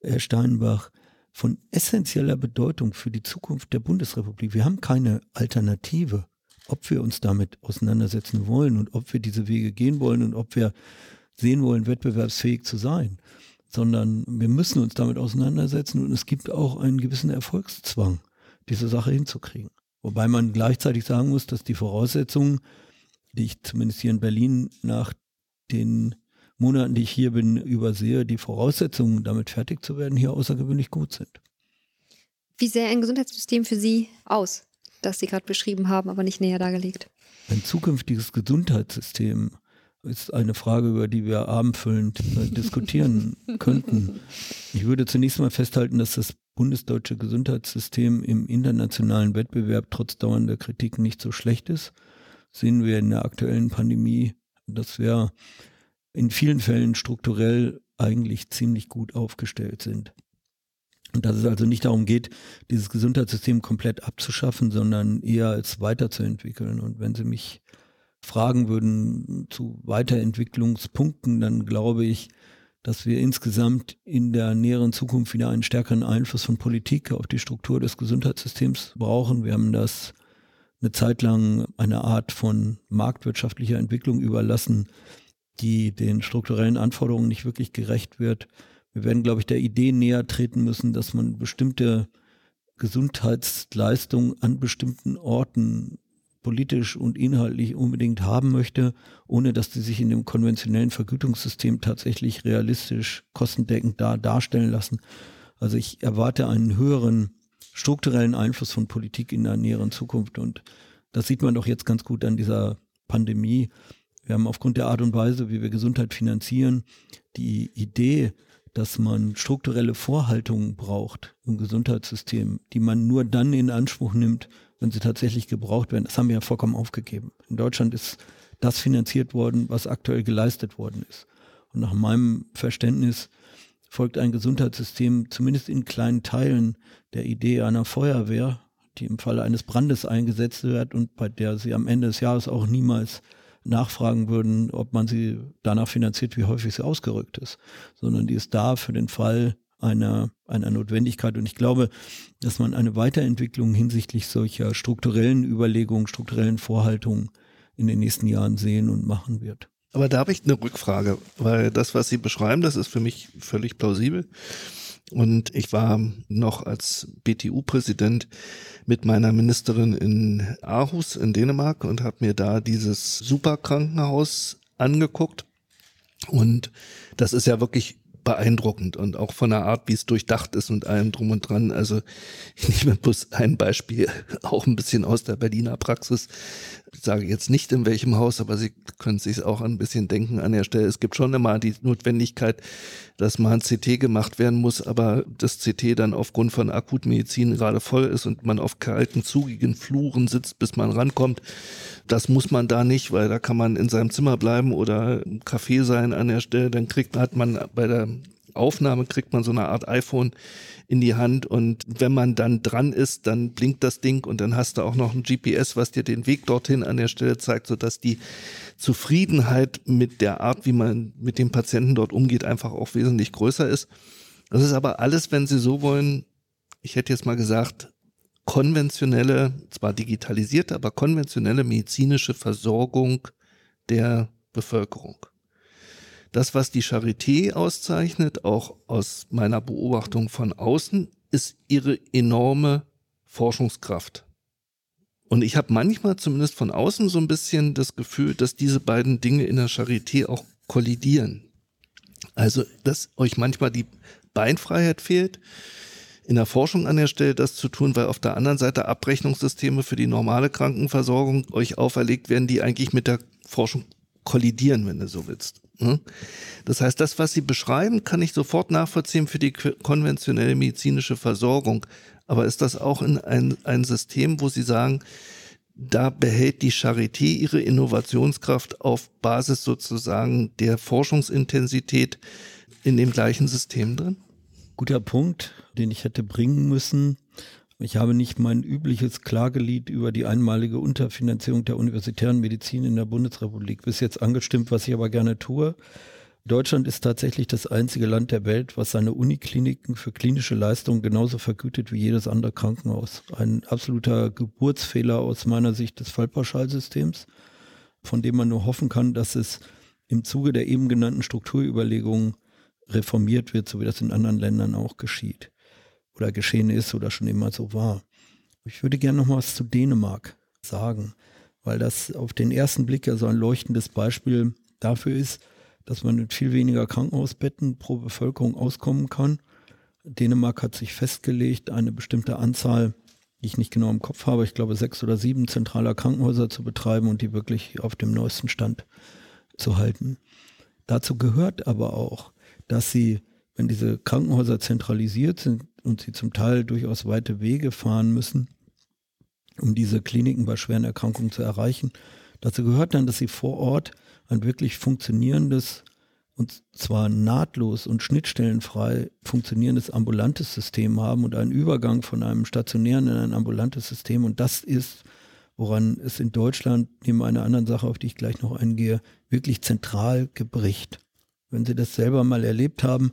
Herr Steinbach, von essentieller Bedeutung für die Zukunft der Bundesrepublik. Wir haben keine Alternative, ob wir uns damit auseinandersetzen wollen und ob wir diese Wege gehen wollen und ob wir sehen wollen, wettbewerbsfähig zu sein, sondern wir müssen uns damit auseinandersetzen und es gibt auch einen gewissen Erfolgszwang, diese Sache hinzukriegen. Wobei man gleichzeitig sagen muss, dass die Voraussetzungen die ich zumindest hier in Berlin nach den Monaten, die ich hier bin, übersehe, die Voraussetzungen, damit fertig zu werden, hier außergewöhnlich gut sind. Wie sähe ein Gesundheitssystem für Sie aus, das Sie gerade beschrieben haben, aber nicht näher dargelegt? Ein zukünftiges Gesundheitssystem ist eine Frage, über die wir abendfüllend äh, diskutieren (laughs) könnten. Ich würde zunächst mal festhalten, dass das bundesdeutsche Gesundheitssystem im internationalen Wettbewerb trotz dauernder Kritik nicht so schlecht ist sehen wir in der aktuellen Pandemie, dass wir in vielen Fällen strukturell eigentlich ziemlich gut aufgestellt sind. Und dass es also nicht darum geht, dieses Gesundheitssystem komplett abzuschaffen, sondern eher als weiterzuentwickeln. Und wenn Sie mich fragen würden zu Weiterentwicklungspunkten, dann glaube ich, dass wir insgesamt in der näheren Zukunft wieder einen stärkeren Einfluss von Politik auf die Struktur des Gesundheitssystems brauchen. Wir haben das eine Zeit lang eine Art von marktwirtschaftlicher Entwicklung überlassen, die den strukturellen Anforderungen nicht wirklich gerecht wird. Wir werden, glaube ich, der Idee näher treten müssen, dass man bestimmte Gesundheitsleistungen an bestimmten Orten politisch und inhaltlich unbedingt haben möchte, ohne dass sie sich in dem konventionellen Vergütungssystem tatsächlich realistisch kostendeckend da darstellen lassen. Also ich erwarte einen höheren strukturellen Einfluss von Politik in der näheren Zukunft. Und das sieht man doch jetzt ganz gut an dieser Pandemie. Wir haben aufgrund der Art und Weise, wie wir Gesundheit finanzieren, die Idee, dass man strukturelle Vorhaltungen braucht im Gesundheitssystem, die man nur dann in Anspruch nimmt, wenn sie tatsächlich gebraucht werden. Das haben wir ja vollkommen aufgegeben. In Deutschland ist das finanziert worden, was aktuell geleistet worden ist. Und nach meinem Verständnis folgt ein Gesundheitssystem zumindest in kleinen Teilen der Idee einer Feuerwehr, die im Falle eines Brandes eingesetzt wird und bei der sie am Ende des Jahres auch niemals nachfragen würden, ob man sie danach finanziert, wie häufig sie ausgerückt ist, sondern die ist da für den Fall einer, einer Notwendigkeit. Und ich glaube, dass man eine Weiterentwicklung hinsichtlich solcher strukturellen Überlegungen, strukturellen Vorhaltungen in den nächsten Jahren sehen und machen wird. Aber da habe ich eine Rückfrage, weil das, was Sie beschreiben, das ist für mich völlig plausibel. Und ich war noch als BTU-Präsident mit meiner Ministerin in Aarhus in Dänemark und habe mir da dieses Superkrankenhaus angeguckt. Und das ist ja wirklich beeindruckend und auch von der Art, wie es durchdacht ist und allem drum und dran. Also ich nehme bloß ein Beispiel, (laughs) auch ein bisschen aus der Berliner Praxis. Ich sage jetzt nicht in welchem Haus, aber Sie können sich auch ein bisschen denken an der Stelle. Es gibt schon immer die Notwendigkeit, dass mal ein CT gemacht werden muss, aber das CT dann aufgrund von Akutmedizin gerade voll ist und man auf kalten, zugigen Fluren sitzt, bis man rankommt. Das muss man da nicht, weil da kann man in seinem Zimmer bleiben oder im Café sein an der Stelle. Dann kriegt hat man bei der Aufnahme kriegt man so eine Art iPhone in die Hand und wenn man dann dran ist, dann blinkt das Ding und dann hast du auch noch ein GPS, was dir den Weg dorthin an der Stelle zeigt, sodass die Zufriedenheit mit der Art, wie man mit dem Patienten dort umgeht, einfach auch wesentlich größer ist. Das ist aber alles, wenn Sie so wollen, ich hätte jetzt mal gesagt, konventionelle, zwar digitalisierte, aber konventionelle medizinische Versorgung der Bevölkerung. Das, was die Charité auszeichnet, auch aus meiner Beobachtung von außen, ist ihre enorme Forschungskraft. Und ich habe manchmal zumindest von außen so ein bisschen das Gefühl, dass diese beiden Dinge in der Charité auch kollidieren. Also, dass euch manchmal die Beinfreiheit fehlt, in der Forschung an der Stelle das zu tun, weil auf der anderen Seite Abrechnungssysteme für die normale Krankenversorgung euch auferlegt werden, die eigentlich mit der Forschung kollidieren, wenn du so willst. Ne? Das heißt, das, was Sie beschreiben, kann ich sofort nachvollziehen für die konventionelle medizinische Versorgung. Aber ist das auch in ein, ein System, wo Sie sagen, da behält die Charité ihre Innovationskraft auf Basis sozusagen der Forschungsintensität in dem gleichen System drin? Guter Punkt, den ich hätte bringen müssen. Ich habe nicht mein übliches Klagelied über die einmalige Unterfinanzierung der universitären Medizin in der Bundesrepublik bis jetzt angestimmt, was ich aber gerne tue. Deutschland ist tatsächlich das einzige Land der Welt, was seine Unikliniken für klinische Leistungen genauso vergütet wie jedes andere Krankenhaus. Ein absoluter Geburtsfehler aus meiner Sicht des Fallpauschalsystems, von dem man nur hoffen kann, dass es im Zuge der eben genannten Strukturüberlegungen reformiert wird, so wie das in anderen Ländern auch geschieht oder geschehen ist oder schon immer so war. Ich würde gerne noch was zu Dänemark sagen, weil das auf den ersten Blick ja so ein leuchtendes Beispiel dafür ist, dass man mit viel weniger Krankenhausbetten pro Bevölkerung auskommen kann. Dänemark hat sich festgelegt, eine bestimmte Anzahl, die ich nicht genau im Kopf habe, ich glaube sechs oder sieben zentraler Krankenhäuser zu betreiben und die wirklich auf dem neuesten Stand zu halten. Dazu gehört aber auch, dass sie, wenn diese Krankenhäuser zentralisiert sind und sie zum Teil durchaus weite Wege fahren müssen, um diese Kliniken bei schweren Erkrankungen zu erreichen, dazu gehört dann, dass sie vor Ort ein wirklich funktionierendes und zwar nahtlos und schnittstellenfrei funktionierendes ambulantes System haben und einen Übergang von einem stationären in ein ambulantes System. Und das ist, woran es in Deutschland, neben einer anderen Sache, auf die ich gleich noch eingehe, wirklich zentral gebricht. Wenn Sie das selber mal erlebt haben,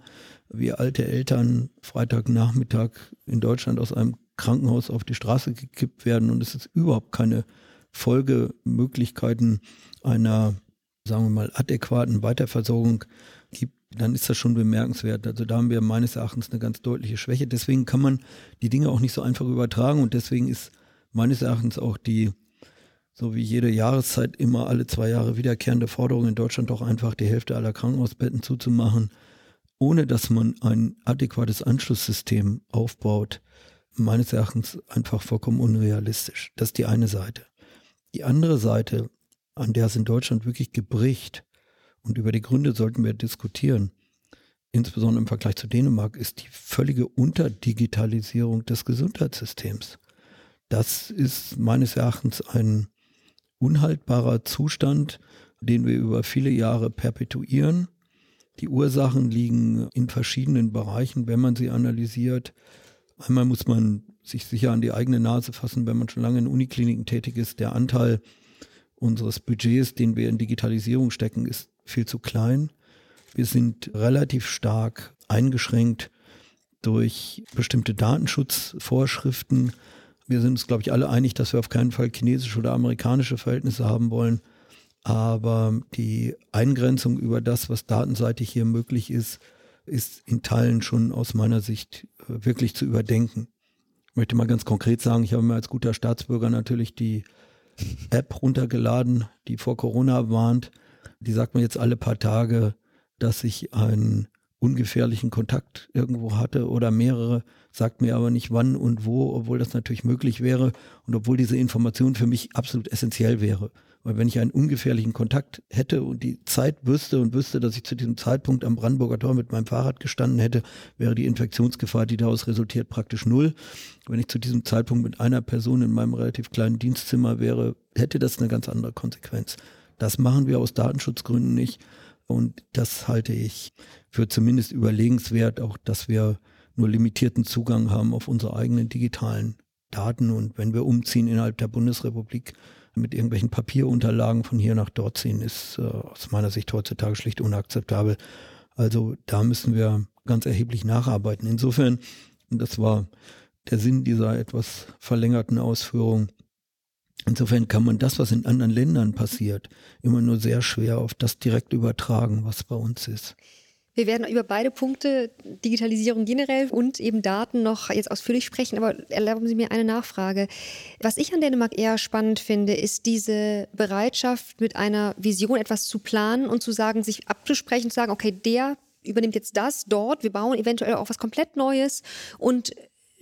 wie alte Eltern Freitagnachmittag in Deutschland aus einem Krankenhaus auf die Straße gekippt werden und es ist überhaupt keine Folgemöglichkeiten einer sagen wir mal, adäquaten Weiterversorgung gibt, dann ist das schon bemerkenswert. Also da haben wir meines Erachtens eine ganz deutliche Schwäche. Deswegen kann man die Dinge auch nicht so einfach übertragen und deswegen ist meines Erachtens auch die, so wie jede Jahreszeit immer alle zwei Jahre wiederkehrende Forderung in Deutschland doch einfach die Hälfte aller Krankenhausbetten zuzumachen, ohne dass man ein adäquates Anschlusssystem aufbaut, meines Erachtens einfach vollkommen unrealistisch. Das ist die eine Seite. Die andere Seite an der es in Deutschland wirklich gebricht. Und über die Gründe sollten wir diskutieren. Insbesondere im Vergleich zu Dänemark ist die völlige Unterdigitalisierung des Gesundheitssystems. Das ist meines Erachtens ein unhaltbarer Zustand, den wir über viele Jahre perpetuieren. Die Ursachen liegen in verschiedenen Bereichen, wenn man sie analysiert. Einmal muss man sich sicher an die eigene Nase fassen, wenn man schon lange in Unikliniken tätig ist. Der Anteil unseres Budgets, den wir in Digitalisierung stecken, ist viel zu klein. Wir sind relativ stark eingeschränkt durch bestimmte Datenschutzvorschriften. Wir sind uns, glaube ich, alle einig, dass wir auf keinen Fall chinesische oder amerikanische Verhältnisse haben wollen. Aber die Eingrenzung über das, was datenseitig hier möglich ist, ist in Teilen schon aus meiner Sicht äh, wirklich zu überdenken. Ich möchte mal ganz konkret sagen, ich habe mir als guter Staatsbürger natürlich die App runtergeladen, die vor Corona warnt. Die sagt mir jetzt alle paar Tage, dass ich einen ungefährlichen Kontakt irgendwo hatte oder mehrere, sagt mir aber nicht wann und wo, obwohl das natürlich möglich wäre und obwohl diese Information für mich absolut essentiell wäre. Weil wenn ich einen ungefährlichen Kontakt hätte und die Zeit wüsste und wüsste, dass ich zu diesem Zeitpunkt am Brandenburger Tor mit meinem Fahrrad gestanden hätte, wäre die Infektionsgefahr, die daraus resultiert, praktisch null. Wenn ich zu diesem Zeitpunkt mit einer Person in meinem relativ kleinen Dienstzimmer wäre, hätte das eine ganz andere Konsequenz. Das machen wir aus Datenschutzgründen nicht. Und das halte ich für zumindest überlegenswert, auch dass wir nur limitierten Zugang haben auf unsere eigenen digitalen Daten. Und wenn wir umziehen innerhalb der Bundesrepublik, mit irgendwelchen Papierunterlagen von hier nach dort ziehen, ist äh, aus meiner Sicht heutzutage schlicht unakzeptabel. Also da müssen wir ganz erheblich nacharbeiten. Insofern, das war der Sinn dieser etwas verlängerten Ausführung. Insofern kann man das, was in anderen Ländern passiert, immer nur sehr schwer auf das direkt übertragen, was bei uns ist. Wir werden über beide Punkte, Digitalisierung generell und eben Daten, noch jetzt ausführlich sprechen. Aber erlauben Sie mir eine Nachfrage. Was ich an Dänemark eher spannend finde, ist diese Bereitschaft, mit einer Vision etwas zu planen und zu sagen, sich abzusprechen, zu sagen, okay, der übernimmt jetzt das dort, wir bauen eventuell auch was komplett Neues und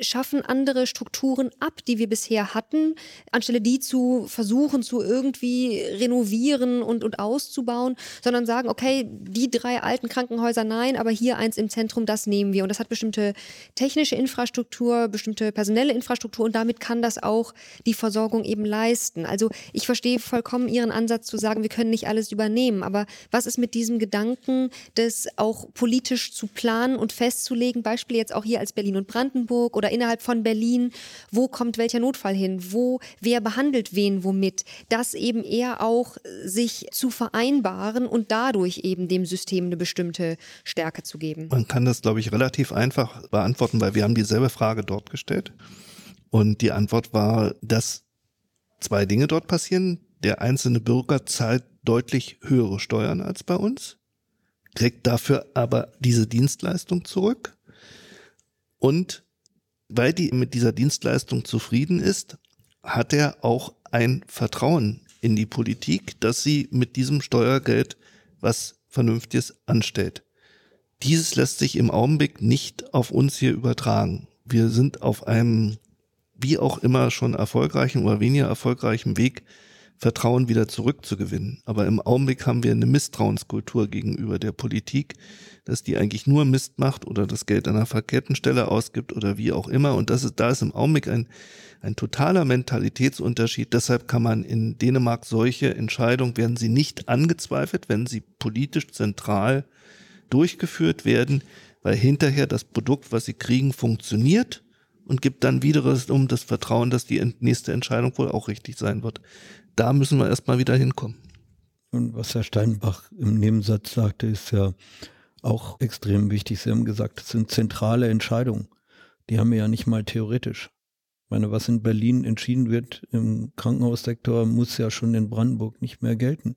schaffen andere Strukturen ab, die wir bisher hatten, anstelle die zu versuchen zu irgendwie renovieren und, und auszubauen, sondern sagen, okay, die drei alten Krankenhäuser nein, aber hier eins im Zentrum, das nehmen wir. Und das hat bestimmte technische Infrastruktur, bestimmte personelle Infrastruktur und damit kann das auch die Versorgung eben leisten. Also ich verstehe vollkommen Ihren Ansatz zu sagen, wir können nicht alles übernehmen, aber was ist mit diesem Gedanken, das auch politisch zu planen und festzulegen, Beispiel jetzt auch hier als Berlin und Brandenburg oder oder innerhalb von Berlin, wo kommt welcher Notfall hin, wo, wer behandelt wen womit, das eben eher auch sich zu vereinbaren und dadurch eben dem System eine bestimmte Stärke zu geben. Man kann das, glaube ich, relativ einfach beantworten, weil wir haben dieselbe Frage dort gestellt. Und die Antwort war, dass zwei Dinge dort passieren. Der einzelne Bürger zahlt deutlich höhere Steuern als bei uns, kriegt dafür aber diese Dienstleistung zurück. Und weil die mit dieser Dienstleistung zufrieden ist, hat er auch ein Vertrauen in die Politik, dass sie mit diesem Steuergeld was Vernünftiges anstellt. Dieses lässt sich im Augenblick nicht auf uns hier übertragen. Wir sind auf einem, wie auch immer, schon erfolgreichen oder weniger erfolgreichen Weg, Vertrauen wieder zurückzugewinnen. Aber im Augenblick haben wir eine Misstrauenskultur gegenüber der Politik, dass die eigentlich nur Mist macht oder das Geld an einer verkehrten Stelle ausgibt oder wie auch immer. Und das ist, da ist im Augenblick ein, ein totaler Mentalitätsunterschied. Deshalb kann man in Dänemark solche Entscheidungen, werden sie nicht angezweifelt, wenn sie politisch zentral durchgeführt werden, weil hinterher das Produkt, was sie kriegen, funktioniert und gibt dann wiederum das Vertrauen, dass die nächste Entscheidung wohl auch richtig sein wird da müssen wir erstmal wieder hinkommen. Und was Herr Steinbach im Nebensatz sagte, ist ja auch extrem wichtig. Sie haben gesagt, das sind zentrale Entscheidungen. Die haben wir ja nicht mal theoretisch. Ich meine, was in Berlin entschieden wird im Krankenhaussektor, muss ja schon in Brandenburg nicht mehr gelten.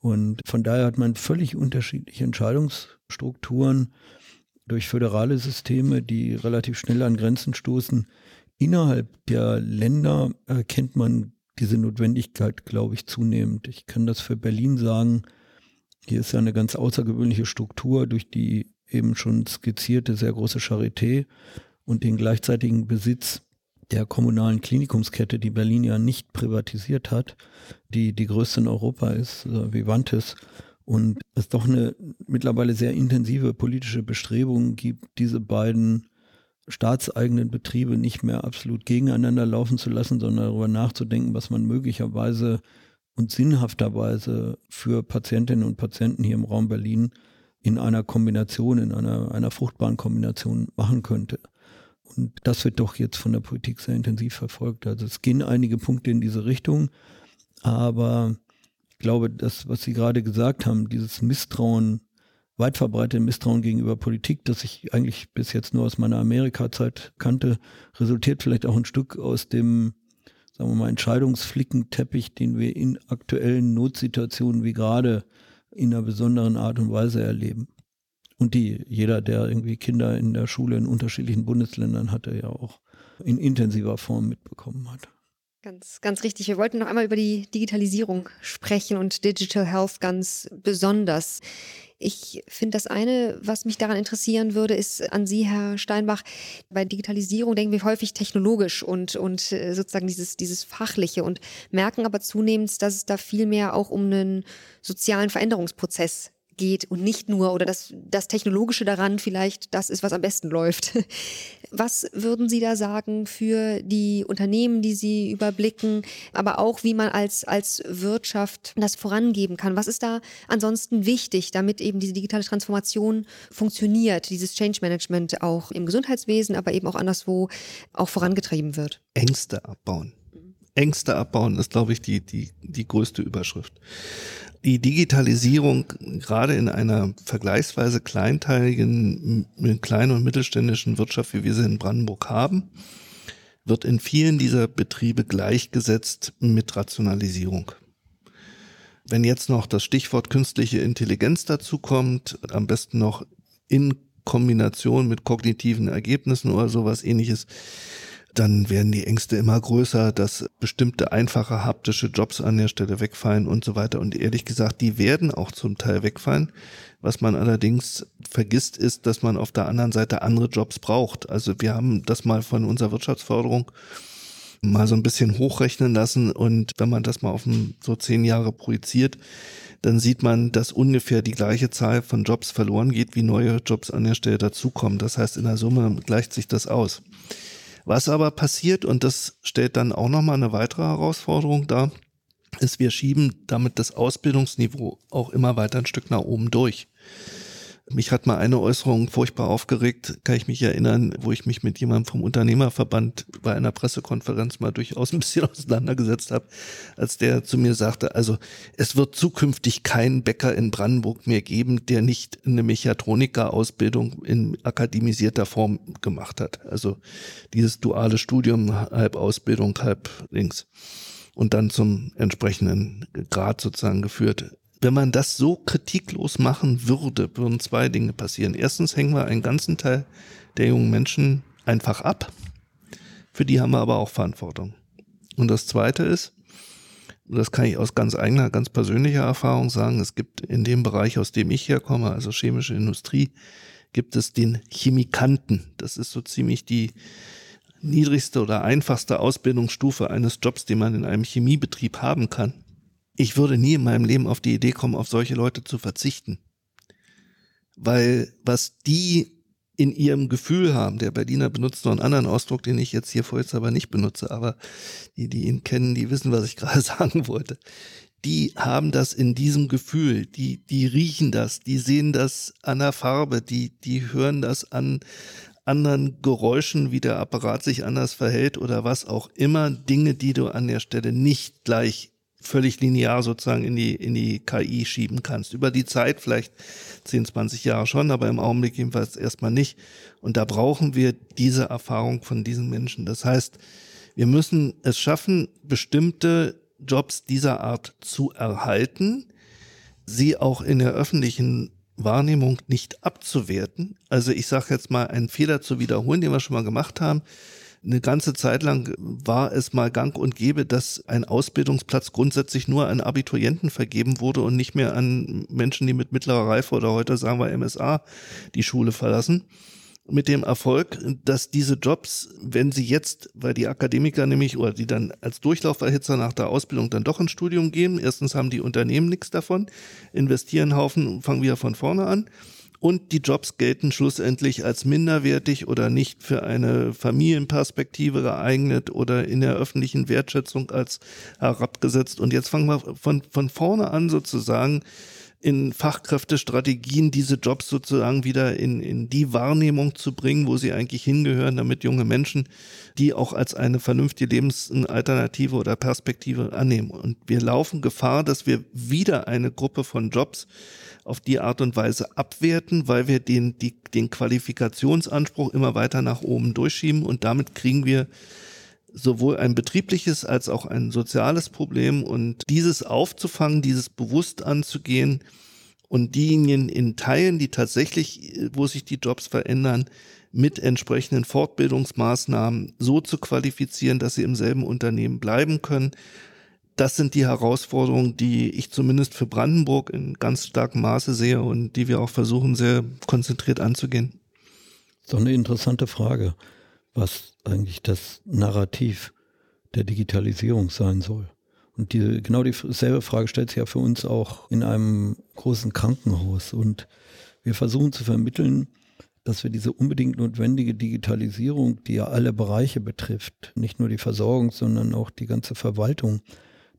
Und von daher hat man völlig unterschiedliche Entscheidungsstrukturen durch föderale Systeme, die relativ schnell an Grenzen stoßen. Innerhalb der Länder erkennt man diese Notwendigkeit, glaube ich, zunehmend. Ich kann das für Berlin sagen. Hier ist ja eine ganz außergewöhnliche Struktur durch die eben schon skizzierte sehr große Charité und den gleichzeitigen Besitz der kommunalen Klinikumskette, die Berlin ja nicht privatisiert hat, die die größte in Europa ist, äh, Vivantes, und es doch eine mittlerweile sehr intensive politische Bestrebung gibt, diese beiden staatseigenen Betriebe nicht mehr absolut gegeneinander laufen zu lassen, sondern darüber nachzudenken, was man möglicherweise und sinnhafterweise für Patientinnen und Patienten hier im Raum Berlin in einer Kombination, in einer, einer fruchtbaren Kombination machen könnte. Und das wird doch jetzt von der Politik sehr intensiv verfolgt. Also es gehen einige Punkte in diese Richtung, aber ich glaube, das, was Sie gerade gesagt haben, dieses Misstrauen weit verbreitete Misstrauen gegenüber Politik, das ich eigentlich bis jetzt nur aus meiner Amerika-Zeit kannte, resultiert vielleicht auch ein Stück aus dem, sagen wir mal, Entscheidungsflickenteppich, den wir in aktuellen Notsituationen wie gerade in einer besonderen Art und Weise erleben. Und die jeder, der irgendwie Kinder in der Schule in unterschiedlichen Bundesländern hatte, ja auch in intensiver Form mitbekommen hat. Ganz, ganz richtig. Wir wollten noch einmal über die Digitalisierung sprechen und Digital Health ganz besonders. Ich finde das eine, was mich daran interessieren würde, ist an Sie, Herr Steinbach. Bei Digitalisierung denken wir häufig technologisch und, und äh, sozusagen dieses, dieses Fachliche und merken aber zunehmend, dass es da viel mehr auch um einen sozialen Veränderungsprozess geht und nicht nur oder dass das Technologische daran vielleicht das ist, was am besten läuft. (laughs) Was würden Sie da sagen für die Unternehmen, die Sie überblicken, aber auch wie man als, als Wirtschaft das vorangeben kann? Was ist da ansonsten wichtig, damit eben diese digitale Transformation funktioniert, dieses Change Management auch im Gesundheitswesen, aber eben auch anderswo auch vorangetrieben wird? Ängste abbauen. Ängste abbauen ist, glaube ich, die, die, die größte Überschrift. Die Digitalisierung, gerade in einer vergleichsweise kleinteiligen, kleinen und mittelständischen Wirtschaft, wie wir sie in Brandenburg haben, wird in vielen dieser Betriebe gleichgesetzt mit Rationalisierung. Wenn jetzt noch das Stichwort künstliche Intelligenz dazu kommt, am besten noch in Kombination mit kognitiven Ergebnissen oder sowas ähnliches, dann werden die Ängste immer größer, dass bestimmte einfache haptische Jobs an der Stelle wegfallen und so weiter. Und ehrlich gesagt, die werden auch zum Teil wegfallen. Was man allerdings vergisst, ist, dass man auf der anderen Seite andere Jobs braucht. Also wir haben das mal von unserer Wirtschaftsförderung mal so ein bisschen hochrechnen lassen und wenn man das mal auf so zehn Jahre projiziert, dann sieht man, dass ungefähr die gleiche Zahl von Jobs verloren geht, wie neue Jobs an der Stelle dazukommen. Das heißt, in der Summe gleicht sich das aus. Was aber passiert, und das stellt dann auch nochmal eine weitere Herausforderung dar, ist, wir schieben damit das Ausbildungsniveau auch immer weiter ein Stück nach oben durch. Mich hat mal eine Äußerung furchtbar aufgeregt, kann ich mich erinnern, wo ich mich mit jemandem vom Unternehmerverband bei einer Pressekonferenz mal durchaus ein bisschen (laughs) auseinandergesetzt habe, als der zu mir sagte, also es wird zukünftig keinen Bäcker in Brandenburg mehr geben, der nicht eine Mechatroniker-Ausbildung in akademisierter Form gemacht hat. Also dieses duale Studium, halb Ausbildung, halb links und dann zum entsprechenden Grad sozusagen geführt. Wenn man das so kritiklos machen würde, würden zwei Dinge passieren. Erstens hängen wir einen ganzen Teil der jungen Menschen einfach ab. Für die haben wir aber auch Verantwortung. Und das Zweite ist, das kann ich aus ganz eigener, ganz persönlicher Erfahrung sagen, es gibt in dem Bereich, aus dem ich herkomme, also chemische Industrie, gibt es den Chemikanten. Das ist so ziemlich die niedrigste oder einfachste Ausbildungsstufe eines Jobs, den man in einem Chemiebetrieb haben kann ich würde nie in meinem Leben auf die Idee kommen, auf solche Leute zu verzichten. Weil was die in ihrem Gefühl haben, der Berliner benutzt noch einen anderen Ausdruck, den ich jetzt hier vorher aber nicht benutze, aber die, die ihn kennen, die wissen, was ich (laughs) gerade sagen wollte. Die haben das in diesem Gefühl, die, die riechen das, die sehen das an der Farbe, die, die hören das an anderen Geräuschen, wie der Apparat sich anders verhält oder was auch immer, Dinge, die du an der Stelle nicht gleich völlig linear sozusagen in die, in die KI schieben kannst. Über die Zeit vielleicht 10, 20 Jahre schon, aber im Augenblick jedenfalls erstmal nicht. Und da brauchen wir diese Erfahrung von diesen Menschen. Das heißt, wir müssen es schaffen, bestimmte Jobs dieser Art zu erhalten, sie auch in der öffentlichen Wahrnehmung nicht abzuwerten. Also ich sage jetzt mal, einen Fehler zu wiederholen, den wir schon mal gemacht haben eine ganze Zeit lang war es mal gang und gäbe, dass ein Ausbildungsplatz grundsätzlich nur an Abiturienten vergeben wurde und nicht mehr an Menschen, die mit mittlerer Reife oder heute sagen wir MSA die Schule verlassen. Mit dem Erfolg, dass diese Jobs, wenn sie jetzt, weil die Akademiker nämlich oder die dann als Durchlauferhitzer nach der Ausbildung dann doch ins Studium gehen, erstens haben die Unternehmen nichts davon, investieren Haufen fangen wieder von vorne an und die Jobs gelten schlussendlich als minderwertig oder nicht für eine Familienperspektive geeignet oder in der öffentlichen Wertschätzung als herabgesetzt. Und jetzt fangen wir von, von vorne an sozusagen in Fachkräftestrategien diese Jobs sozusagen wieder in, in die Wahrnehmung zu bringen, wo sie eigentlich hingehören, damit junge Menschen die auch als eine vernünftige Lebensalternative oder Perspektive annehmen. Und wir laufen Gefahr, dass wir wieder eine Gruppe von Jobs auf die Art und Weise abwerten, weil wir den, die, den Qualifikationsanspruch immer weiter nach oben durchschieben und damit kriegen wir sowohl ein betriebliches als auch ein soziales Problem. Und dieses aufzufangen, dieses bewusst anzugehen und diejenigen in Teilen, die tatsächlich, wo sich die Jobs verändern, mit entsprechenden Fortbildungsmaßnahmen so zu qualifizieren, dass sie im selben Unternehmen bleiben können das sind die Herausforderungen, die ich zumindest für Brandenburg in ganz starkem Maße sehe und die wir auch versuchen, sehr konzentriert anzugehen. So eine interessante Frage, was eigentlich das Narrativ der Digitalisierung sein soll. Und die, genau dieselbe Frage stellt sich ja für uns auch in einem großen Krankenhaus. Und wir versuchen zu vermitteln, dass wir diese unbedingt notwendige Digitalisierung, die ja alle Bereiche betrifft, nicht nur die Versorgung, sondern auch die ganze Verwaltung,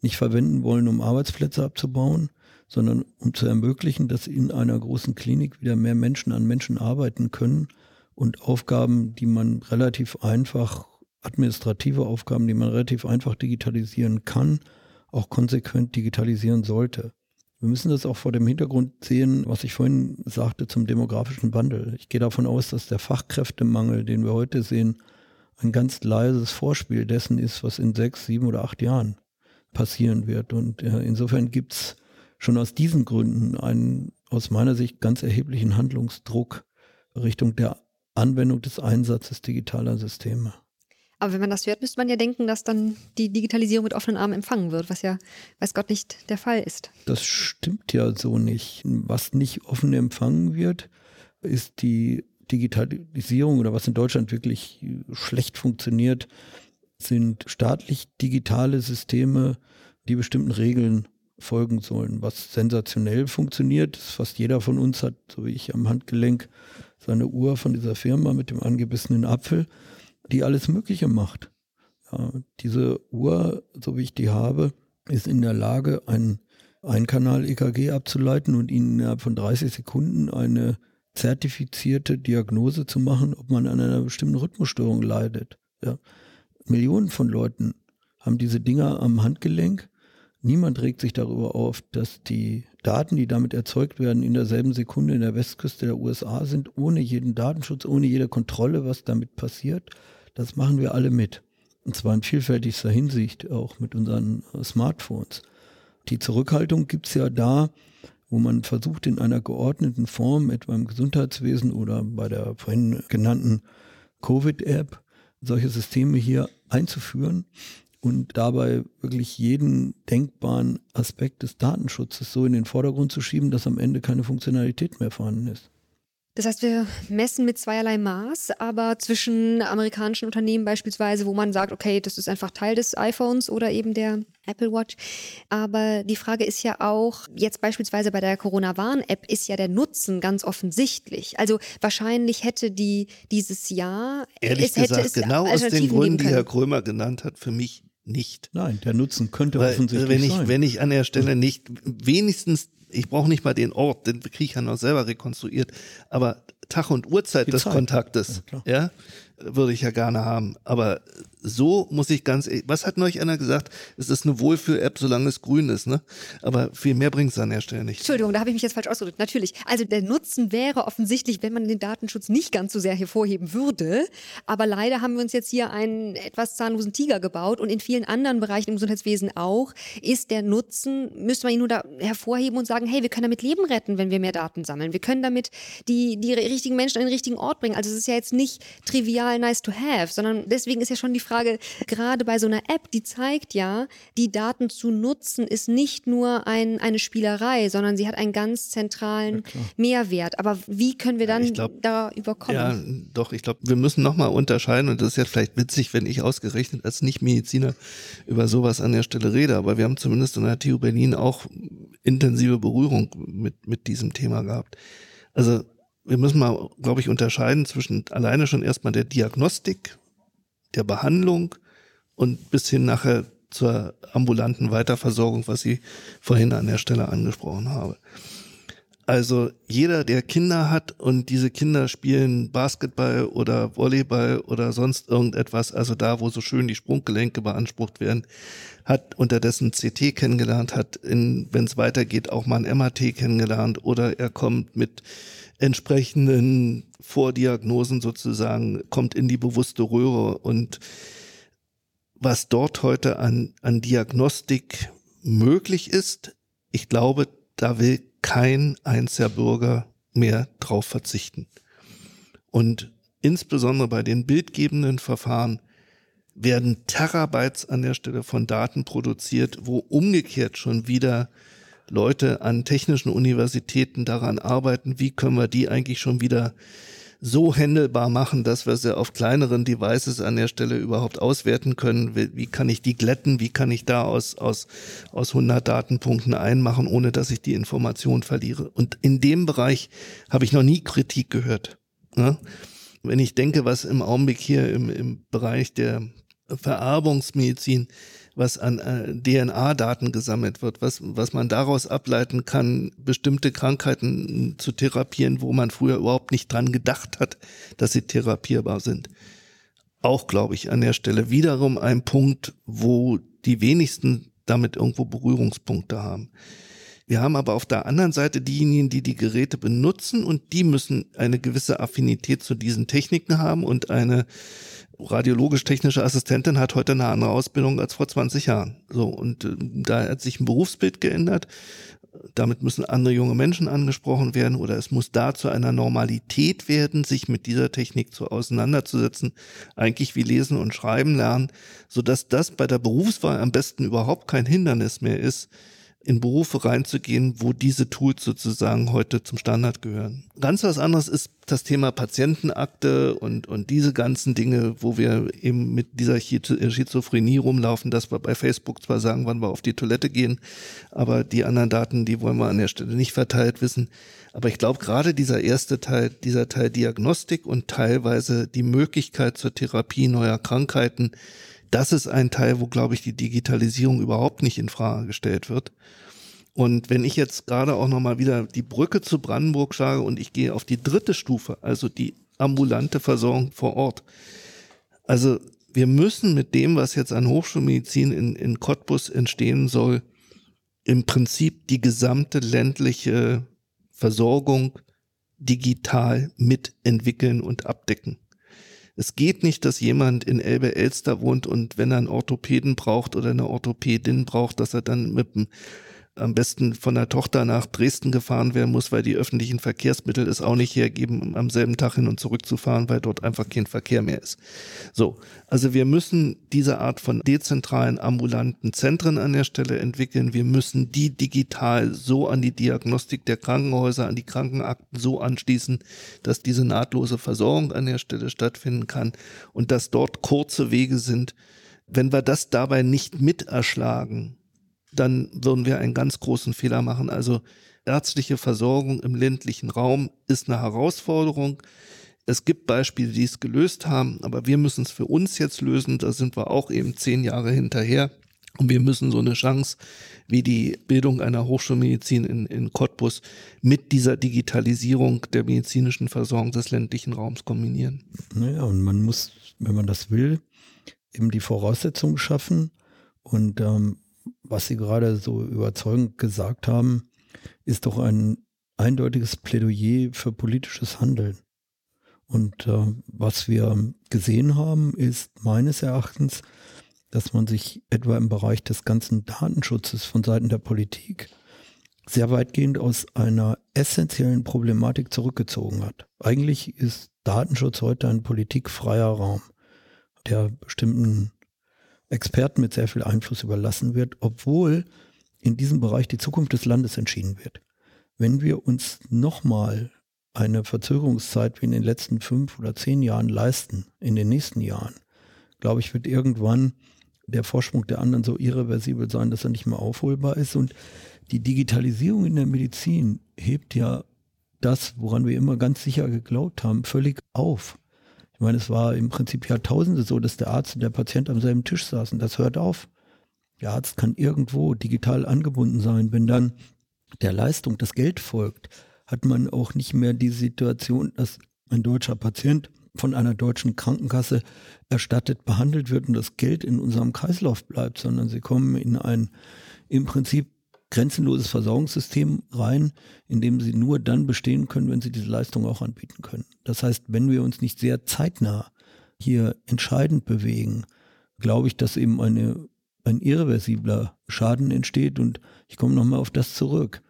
nicht verwenden wollen, um Arbeitsplätze abzubauen, sondern um zu ermöglichen, dass in einer großen Klinik wieder mehr Menschen an Menschen arbeiten können und Aufgaben, die man relativ einfach, administrative Aufgaben, die man relativ einfach digitalisieren kann, auch konsequent digitalisieren sollte. Wir müssen das auch vor dem Hintergrund sehen, was ich vorhin sagte zum demografischen Wandel. Ich gehe davon aus, dass der Fachkräftemangel, den wir heute sehen, ein ganz leises Vorspiel dessen ist, was in sechs, sieben oder acht Jahren passieren wird. Und äh, insofern gibt es schon aus diesen Gründen einen aus meiner Sicht ganz erheblichen Handlungsdruck, Richtung der Anwendung des Einsatzes digitaler Systeme. Aber wenn man das hört, müsste man ja denken, dass dann die Digitalisierung mit offenen Armen empfangen wird, was ja, weiß Gott, nicht der Fall ist. Das stimmt ja so nicht. Was nicht offen empfangen wird, ist die Digitalisierung oder was in Deutschland wirklich schlecht funktioniert, sind staatlich digitale Systeme, die bestimmten Regeln folgen sollen. Was sensationell funktioniert, fast jeder von uns hat, so wie ich am Handgelenk, seine Uhr von dieser Firma mit dem angebissenen Apfel, die alles Mögliche macht. Ja, diese Uhr, so wie ich die habe, ist in der Lage, ein Einkanal-EKG abzuleiten und Ihnen innerhalb von 30 Sekunden eine zertifizierte Diagnose zu machen, ob man an einer bestimmten Rhythmusstörung leidet. Ja. Millionen von Leuten haben diese Dinger am Handgelenk. Niemand regt sich darüber auf, dass die Daten, die damit erzeugt werden, in derselben Sekunde in der Westküste der USA sind, ohne jeden Datenschutz, ohne jede Kontrolle, was damit passiert. Das machen wir alle mit. Und zwar in vielfältigster Hinsicht, auch mit unseren Smartphones. Die Zurückhaltung gibt es ja da, wo man versucht, in einer geordneten Form, etwa im Gesundheitswesen oder bei der vorhin genannten Covid-App, solche Systeme hier einzuführen und dabei wirklich jeden denkbaren Aspekt des Datenschutzes so in den Vordergrund zu schieben, dass am Ende keine Funktionalität mehr vorhanden ist. Das heißt, wir messen mit zweierlei Maß, aber zwischen amerikanischen Unternehmen beispielsweise, wo man sagt, okay, das ist einfach Teil des iPhones oder eben der Apple Watch. Aber die Frage ist ja auch, jetzt beispielsweise bei der Corona-Warn-App ist ja der Nutzen ganz offensichtlich. Also wahrscheinlich hätte die dieses Jahr. Ehrlich es, gesagt, hätte es genau aus den Gründen, die Herr Krömer genannt hat, für mich nicht. Nein, der Nutzen könnte Weil, offensichtlich wenn ich, sein. Wenn ich an der Stelle nicht wenigstens ich brauche nicht mal den Ort, den kriege ich ja noch selber rekonstruiert, aber Tag und Uhrzeit Die des Zeit. Kontaktes, Ja, ja, würde ich ja gerne haben. Aber so muss ich ganz, ehrlich- was hat neulich einer gesagt? Es ist eine Wohlfühl-App, solange es grün ist, ne? Aber viel mehr bringt es an der Stelle nicht. Entschuldigung, da habe ich mich jetzt falsch ausgedrückt. Natürlich. Also der Nutzen wäre offensichtlich, wenn man den Datenschutz nicht ganz so sehr hervorheben würde. Aber leider haben wir uns jetzt hier einen etwas zahnlosen Tiger gebaut und in vielen anderen Bereichen im Gesundheitswesen auch ist der Nutzen, müsste man ihn nur da hervorheben und sagen, hey, wir können damit Leben retten, wenn wir mehr Daten sammeln. Wir können damit die, die richtigen Menschen an den richtigen Ort bringen. Also es ist ja jetzt nicht trivial nice to have, sondern deswegen ist ja schon die Frage, gerade bei so einer App, die zeigt ja, die Daten zu nutzen ist nicht nur ein, eine Spielerei, sondern sie hat einen ganz zentralen Mehrwert. Aber wie können wir dann ich glaub, da überkommen? Ja, doch, ich glaube, wir müssen nochmal unterscheiden und das ist jetzt vielleicht witzig, wenn ich ausgerechnet als Nicht-Mediziner über sowas an der Stelle rede, aber wir haben zumindest in der TU Berlin auch intensive Berührung mit, mit diesem Thema gehabt. Also wir müssen mal, glaube ich, unterscheiden zwischen alleine schon erstmal der Diagnostik, der Behandlung und bis hin nachher zur ambulanten Weiterversorgung, was ich vorhin an der Stelle angesprochen habe. Also jeder, der Kinder hat und diese Kinder spielen Basketball oder Volleyball oder sonst irgendetwas, also da, wo so schön die Sprunggelenke beansprucht werden, hat unterdessen CT kennengelernt, hat, wenn es weitergeht, auch mal ein MRT kennengelernt oder er kommt mit entsprechenden Vordiagnosen sozusagen, kommt in die bewusste Röhre und was dort heute an, an Diagnostik möglich ist, ich glaube, da will kein einziger Bürger mehr drauf verzichten. Und insbesondere bei den bildgebenden Verfahren werden Terabytes an der Stelle von Daten produziert, wo umgekehrt schon wieder Leute an technischen Universitäten daran arbeiten, wie können wir die eigentlich schon wieder so händelbar machen, dass wir sie auf kleineren Devices an der Stelle überhaupt auswerten können. Wie, kann ich die glätten? Wie kann ich da aus, aus, aus 100 Datenpunkten einmachen, ohne dass ich die Information verliere? Und in dem Bereich habe ich noch nie Kritik gehört. Ne? Wenn ich denke, was im Augenblick hier im, im Bereich der Vererbungsmedizin was an äh, DNA-Daten gesammelt wird, was, was man daraus ableiten kann, bestimmte Krankheiten zu therapieren, wo man früher überhaupt nicht dran gedacht hat, dass sie therapierbar sind. Auch, glaube ich, an der Stelle wiederum ein Punkt, wo die wenigsten damit irgendwo Berührungspunkte haben. Wir haben aber auf der anderen Seite diejenigen, die die Geräte benutzen und die müssen eine gewisse Affinität zu diesen Techniken haben und eine radiologisch-technische Assistentin hat heute eine andere Ausbildung als vor 20 Jahren. So, und äh, da hat sich ein Berufsbild geändert. damit müssen andere junge Menschen angesprochen werden oder es muss da zu einer Normalität werden, sich mit dieser Technik zu auseinanderzusetzen, eigentlich wie lesen und schreiben lernen, so dass das bei der Berufswahl am besten überhaupt kein Hindernis mehr ist, in Berufe reinzugehen, wo diese Tools sozusagen heute zum Standard gehören. Ganz was anderes ist das Thema Patientenakte und, und diese ganzen Dinge, wo wir eben mit dieser Schizophrenie rumlaufen, dass wir bei Facebook zwar sagen, wann wir auf die Toilette gehen, aber die anderen Daten, die wollen wir an der Stelle nicht verteilt wissen. Aber ich glaube, gerade dieser erste Teil, dieser Teil Diagnostik und teilweise die Möglichkeit zur Therapie neuer Krankheiten, das ist ein Teil, wo, glaube ich, die Digitalisierung überhaupt nicht in Frage gestellt wird. Und wenn ich jetzt gerade auch nochmal wieder die Brücke zu Brandenburg schlage und ich gehe auf die dritte Stufe, also die ambulante Versorgung vor Ort. Also wir müssen mit dem, was jetzt an Hochschulmedizin in, in Cottbus entstehen soll, im Prinzip die gesamte ländliche Versorgung digital mitentwickeln und abdecken. Es geht nicht, dass jemand in Elbe-Elster wohnt und wenn er einen Orthopäden braucht oder eine Orthopädin braucht, dass er dann mit dem am besten von der Tochter nach Dresden gefahren werden muss, weil die öffentlichen Verkehrsmittel es auch nicht hergeben, am selben Tag hin und zurück zu fahren, weil dort einfach kein Verkehr mehr ist. So. Also wir müssen diese Art von dezentralen ambulanten Zentren an der Stelle entwickeln. Wir müssen die digital so an die Diagnostik der Krankenhäuser, an die Krankenakten so anschließen, dass diese nahtlose Versorgung an der Stelle stattfinden kann und dass dort kurze Wege sind. Wenn wir das dabei nicht miterschlagen, dann würden wir einen ganz großen Fehler machen. Also ärztliche Versorgung im ländlichen Raum ist eine Herausforderung. Es gibt Beispiele, die es gelöst haben, aber wir müssen es für uns jetzt lösen. Da sind wir auch eben zehn Jahre hinterher. Und wir müssen so eine Chance wie die Bildung einer Hochschulmedizin in, in Cottbus mit dieser Digitalisierung der medizinischen Versorgung des ländlichen Raums kombinieren. Naja, und man muss, wenn man das will, eben die Voraussetzungen schaffen. Und ähm, was Sie gerade so überzeugend gesagt haben, ist doch ein eindeutiges Plädoyer für politisches Handeln. Und äh, was wir gesehen haben, ist meines Erachtens, dass man sich etwa im Bereich des ganzen Datenschutzes von Seiten der Politik sehr weitgehend aus einer essentiellen Problematik zurückgezogen hat. Eigentlich ist Datenschutz heute ein politikfreier Raum, der bestimmten Experten mit sehr viel Einfluss überlassen wird, obwohl in diesem Bereich die Zukunft des Landes entschieden wird. Wenn wir uns nochmal eine Verzögerungszeit wie in den letzten fünf oder zehn Jahren leisten, in den nächsten Jahren, glaube ich, wird irgendwann der Vorsprung der anderen so irreversibel sein, dass er nicht mehr aufholbar ist. Und die Digitalisierung in der Medizin hebt ja das, woran wir immer ganz sicher geglaubt haben, völlig auf. Ich meine, es war im Prinzip Jahrtausende so, dass der Arzt und der Patient am selben Tisch saßen. Das hört auf. Der Arzt kann irgendwo digital angebunden sein. Wenn dann der Leistung das Geld folgt, hat man auch nicht mehr die Situation, dass ein deutscher Patient von einer deutschen Krankenkasse erstattet behandelt wird und das Geld in unserem Kreislauf bleibt, sondern sie kommen in ein im Prinzip grenzenloses Versorgungssystem rein, in dem sie nur dann bestehen können, wenn sie diese Leistung auch anbieten können. Das heißt, wenn wir uns nicht sehr zeitnah hier entscheidend bewegen, glaube ich, dass eben eine, ein irreversibler Schaden entsteht. Und ich komme nochmal auf das zurück,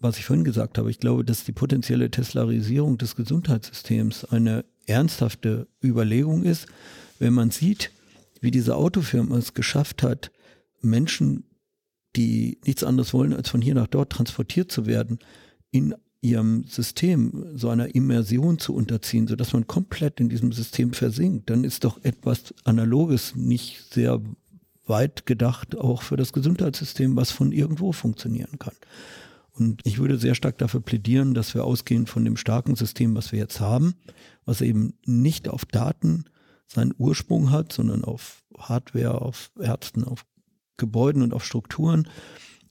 was ich vorhin gesagt habe. Ich glaube, dass die potenzielle Teslarisierung des Gesundheitssystems eine ernsthafte Überlegung ist, wenn man sieht, wie diese Autofirma es geschafft hat, Menschen die nichts anderes wollen, als von hier nach dort transportiert zu werden, in ihrem System so einer Immersion zu unterziehen, sodass man komplett in diesem System versinkt, dann ist doch etwas Analoges nicht sehr weit gedacht, auch für das Gesundheitssystem, was von irgendwo funktionieren kann. Und ich würde sehr stark dafür plädieren, dass wir ausgehend von dem starken System, was wir jetzt haben, was eben nicht auf Daten seinen Ursprung hat, sondern auf Hardware, auf Ärzten, auf Gebäuden und auf Strukturen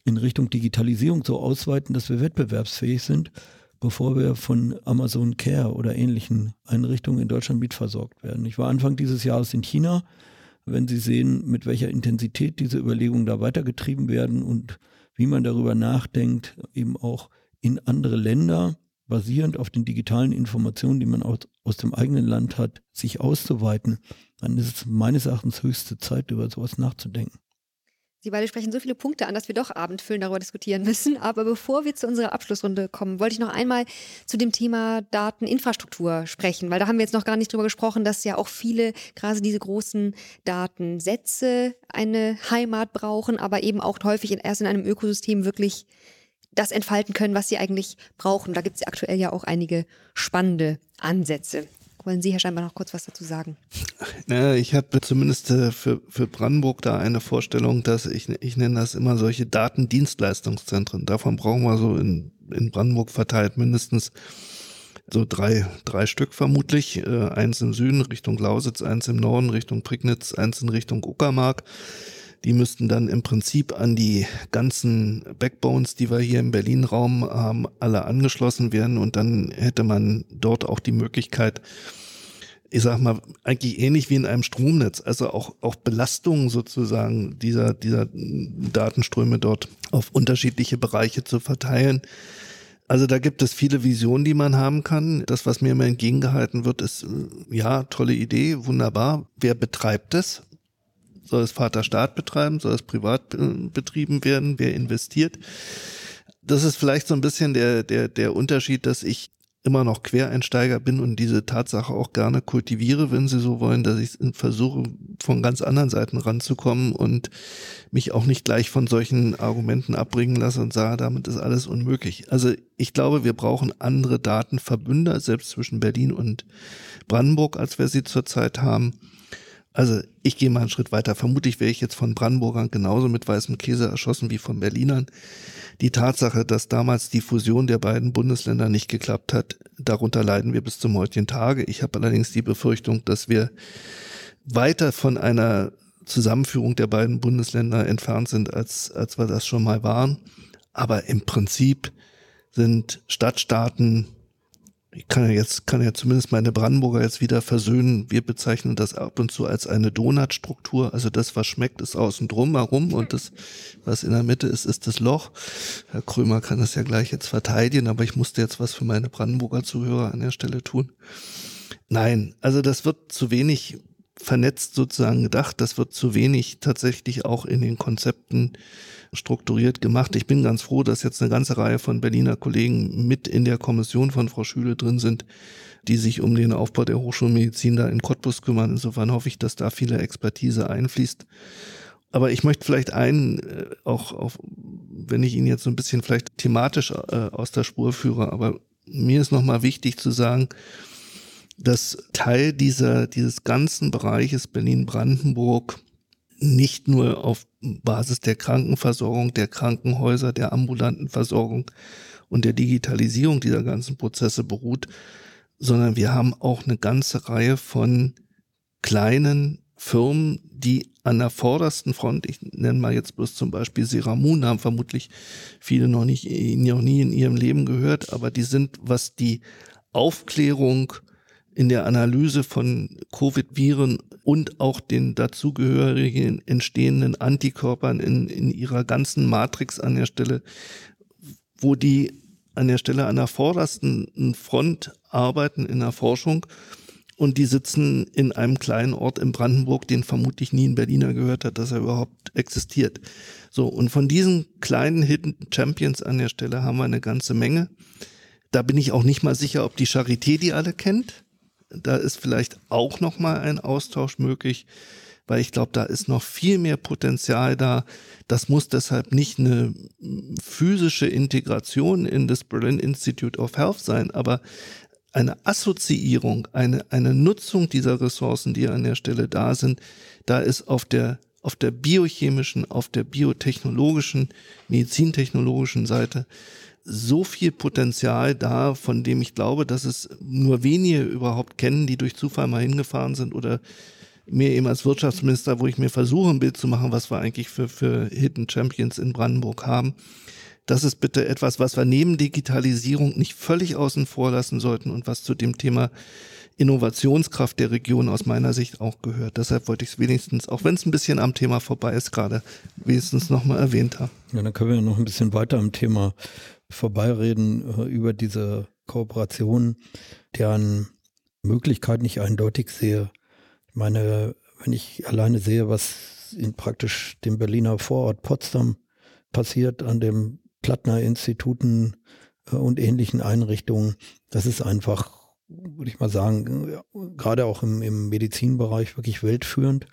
in Richtung Digitalisierung so ausweiten, dass wir wettbewerbsfähig sind, bevor wir von Amazon Care oder ähnlichen Einrichtungen in Deutschland mitversorgt werden. Ich war Anfang dieses Jahres in China. Wenn Sie sehen, mit welcher Intensität diese Überlegungen da weitergetrieben werden und wie man darüber nachdenkt, eben auch in andere Länder, basierend auf den digitalen Informationen, die man aus, aus dem eigenen Land hat, sich auszuweiten, dann ist es meines Erachtens höchste Zeit, über sowas nachzudenken. Sie beide sprechen so viele Punkte an, dass wir doch abendfüllend darüber diskutieren müssen. Aber bevor wir zu unserer Abschlussrunde kommen, wollte ich noch einmal zu dem Thema Dateninfrastruktur sprechen, weil da haben wir jetzt noch gar nicht drüber gesprochen, dass ja auch viele, gerade diese großen Datensätze eine Heimat brauchen, aber eben auch häufig erst in einem Ökosystem wirklich das entfalten können, was sie eigentlich brauchen. Da gibt es aktuell ja auch einige spannende Ansätze. Wollen Sie, Herr Scheinbar, noch kurz was dazu sagen? (laughs) Ja, ich habe zumindest äh, für, für Brandenburg da eine Vorstellung, dass ich, ich nenne das immer solche Datendienstleistungszentren. Davon brauchen wir so in, in Brandenburg verteilt mindestens so drei, drei Stück vermutlich. Äh, eins im Süden Richtung Lausitz, eins im Norden Richtung Prignitz, eins in Richtung Uckermark. Die müssten dann im Prinzip an die ganzen Backbones, die wir hier im Berlin-Raum haben, alle angeschlossen werden und dann hätte man dort auch die Möglichkeit, ich sag mal, eigentlich ähnlich wie in einem Stromnetz, also auch, auch Belastungen sozusagen dieser, dieser Datenströme dort auf unterschiedliche Bereiche zu verteilen. Also da gibt es viele Visionen, die man haben kann. Das, was mir immer entgegengehalten wird, ist, ja, tolle Idee, wunderbar. Wer betreibt es? Soll es Vaterstaat betreiben? Soll es privat betrieben werden? Wer investiert? Das ist vielleicht so ein bisschen der, der, der Unterschied, dass ich immer noch Quereinsteiger bin und diese Tatsache auch gerne kultiviere, wenn Sie so wollen, dass ich versuche, von ganz anderen Seiten ranzukommen und mich auch nicht gleich von solchen Argumenten abbringen lasse und sage, damit ist alles unmöglich. Also ich glaube, wir brauchen andere Datenverbünder, selbst zwischen Berlin und Brandenburg, als wir sie zurzeit haben. Also ich gehe mal einen Schritt weiter. Vermutlich wäre ich jetzt von Brandenburgern genauso mit weißem Käse erschossen wie von Berlinern. Die Tatsache, dass damals die Fusion der beiden Bundesländer nicht geklappt hat, darunter leiden wir bis zum heutigen Tage. Ich habe allerdings die Befürchtung, dass wir weiter von einer Zusammenführung der beiden Bundesländer entfernt sind, als, als wir das schon mal waren. Aber im Prinzip sind Stadtstaaten ich kann ja jetzt, kann ja zumindest meine Brandenburger jetzt wieder versöhnen. Wir bezeichnen das ab und zu als eine Donutstruktur. Also das, was schmeckt, ist außen drum herum und das, was in der Mitte ist, ist das Loch. Herr Krömer kann das ja gleich jetzt verteidigen, aber ich musste jetzt was für meine Brandenburger Zuhörer an der Stelle tun. Nein, also das wird zu wenig vernetzt sozusagen gedacht. Das wird zu wenig tatsächlich auch in den Konzepten strukturiert gemacht. Ich bin ganz froh, dass jetzt eine ganze Reihe von Berliner Kollegen mit in der Kommission von Frau Schüle drin sind, die sich um den Aufbau der Hochschulmedizin da in Cottbus kümmern. Insofern hoffe ich, dass da viele Expertise einfließt. Aber ich möchte vielleicht einen, äh, auch, auch wenn ich ihn jetzt so ein bisschen vielleicht thematisch äh, aus der Spur führe, aber mir ist nochmal wichtig zu sagen, dass Teil dieser, dieses ganzen Bereiches Berlin-Brandenburg nicht nur auf Basis der Krankenversorgung, der Krankenhäuser, der ambulanten Versorgung und der Digitalisierung dieser ganzen Prozesse beruht, sondern wir haben auch eine ganze Reihe von kleinen Firmen, die an der vordersten Front, ich nenne mal jetzt bloß zum Beispiel Seramun, haben vermutlich viele noch nicht, noch nie in ihrem Leben gehört, aber die sind, was die Aufklärung in der Analyse von Covid-Viren und auch den dazugehörigen entstehenden Antikörpern in, in ihrer ganzen Matrix an der Stelle, wo die an der Stelle an der vordersten Front arbeiten in der Forschung und die sitzen in einem kleinen Ort in Brandenburg, den vermutlich nie ein Berliner gehört hat, dass er überhaupt existiert. So, und von diesen kleinen Hidden Champions an der Stelle haben wir eine ganze Menge. Da bin ich auch nicht mal sicher, ob die Charité die alle kennt. Da ist vielleicht auch noch mal ein Austausch möglich, weil ich glaube, da ist noch viel mehr Potenzial da. Das muss deshalb nicht eine physische Integration in das Berlin Institute of Health sein, aber eine Assoziierung, eine, eine Nutzung dieser Ressourcen, die an der Stelle da sind, da ist auf der auf der biochemischen, auf der biotechnologischen, medizintechnologischen Seite so viel Potenzial da, von dem ich glaube, dass es nur wenige überhaupt kennen, die durch Zufall mal hingefahren sind oder mir eben als Wirtschaftsminister, wo ich mir versuche, ein Bild zu machen, was wir eigentlich für, für Hidden Champions in Brandenburg haben. Das ist bitte etwas, was wir neben Digitalisierung nicht völlig außen vor lassen sollten und was zu dem Thema Innovationskraft der Region aus meiner Sicht auch gehört. Deshalb wollte ich es wenigstens, auch wenn es ein bisschen am Thema vorbei ist, gerade wenigstens nochmal erwähnt haben. Ja, dann können wir noch ein bisschen weiter am Thema vorbeireden äh, über diese Kooperation, deren Möglichkeit nicht eindeutig sehe. Ich meine, wenn ich alleine sehe, was in praktisch dem Berliner Vorort Potsdam passiert, an dem Plattner-Instituten äh, und ähnlichen Einrichtungen, das ist einfach, würde ich mal sagen, gerade auch im, im Medizinbereich wirklich weltführend.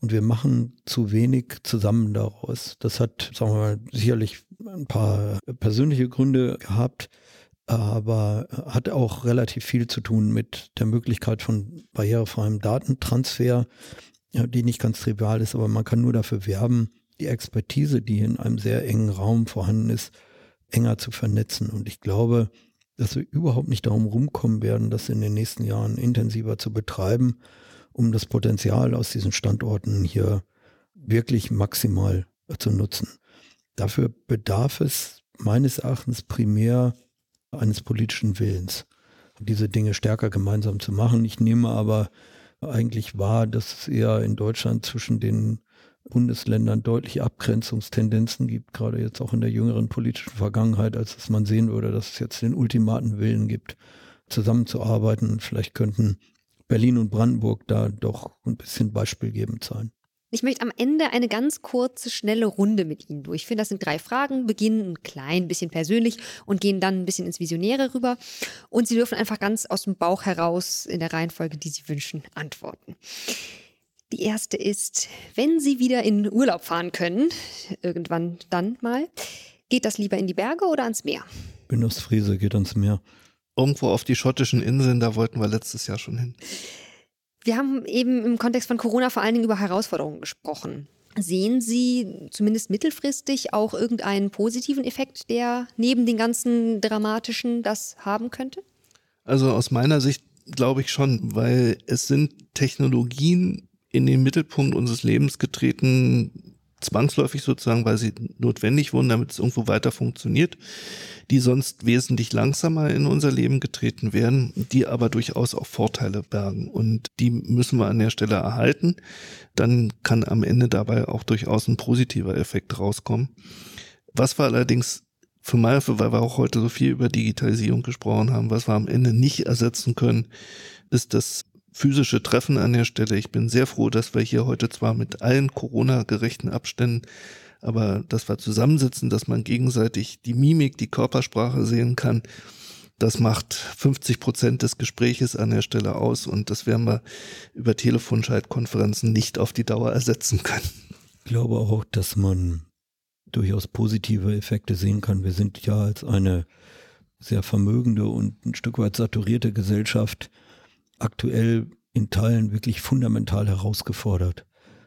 Und wir machen zu wenig zusammen daraus. Das hat, sagen wir mal, sicherlich ein paar persönliche Gründe gehabt, aber hat auch relativ viel zu tun mit der Möglichkeit von barrierefreiem Datentransfer, die nicht ganz trivial ist, aber man kann nur dafür werben, die Expertise, die in einem sehr engen Raum vorhanden ist, enger zu vernetzen. Und ich glaube, dass wir überhaupt nicht darum rumkommen werden, das in den nächsten Jahren intensiver zu betreiben, um das Potenzial aus diesen Standorten hier wirklich maximal zu nutzen. Dafür bedarf es meines Erachtens primär eines politischen Willens, diese Dinge stärker gemeinsam zu machen. Ich nehme aber eigentlich wahr, dass es eher in Deutschland zwischen den Bundesländern deutliche Abgrenzungstendenzen gibt, gerade jetzt auch in der jüngeren politischen Vergangenheit, als dass man sehen würde, dass es jetzt den ultimaten Willen gibt, zusammenzuarbeiten. Vielleicht könnten Berlin und Brandenburg da doch ein bisschen beispielgebend sein. Ich möchte am Ende eine ganz kurze, schnelle Runde mit Ihnen durchführen. Das sind drei Fragen, beginnen ein klein bisschen persönlich und gehen dann ein bisschen ins Visionäre rüber. Und Sie dürfen einfach ganz aus dem Bauch heraus in der Reihenfolge, die Sie wünschen, antworten. Die erste ist, wenn Sie wieder in Urlaub fahren können, irgendwann dann mal, geht das lieber in die Berge oder ans Meer? Bin aus Friese, geht ans Meer. Irgendwo auf die schottischen Inseln, da wollten wir letztes Jahr schon hin. Wir haben eben im Kontext von Corona vor allen Dingen über Herausforderungen gesprochen. Sehen Sie zumindest mittelfristig auch irgendeinen positiven Effekt, der neben den ganzen dramatischen das haben könnte? Also aus meiner Sicht glaube ich schon, weil es sind Technologien, in den Mittelpunkt unseres Lebens getreten, zwangsläufig sozusagen, weil sie notwendig wurden, damit es irgendwo weiter funktioniert, die sonst wesentlich langsamer in unser Leben getreten werden, die aber durchaus auch Vorteile bergen. Und die müssen wir an der Stelle erhalten. Dann kann am Ende dabei auch durchaus ein positiver Effekt rauskommen. Was wir allerdings für mal, weil wir auch heute so viel über Digitalisierung gesprochen haben, was wir am Ende nicht ersetzen können, ist das physische Treffen an der Stelle. Ich bin sehr froh, dass wir hier heute zwar mit allen Corona-gerechten Abständen, aber dass wir zusammensitzen, dass man gegenseitig die Mimik, die Körpersprache sehen kann. Das macht 50 Prozent des Gespräches an der Stelle aus und das werden wir über Telefonschaltkonferenzen nicht auf die Dauer ersetzen können. Ich glaube auch, dass man durchaus positive Effekte sehen kann. Wir sind ja als eine sehr vermögende und ein Stück weit saturierte Gesellschaft aktuell in Teilen wirklich fundamental herausgefordert,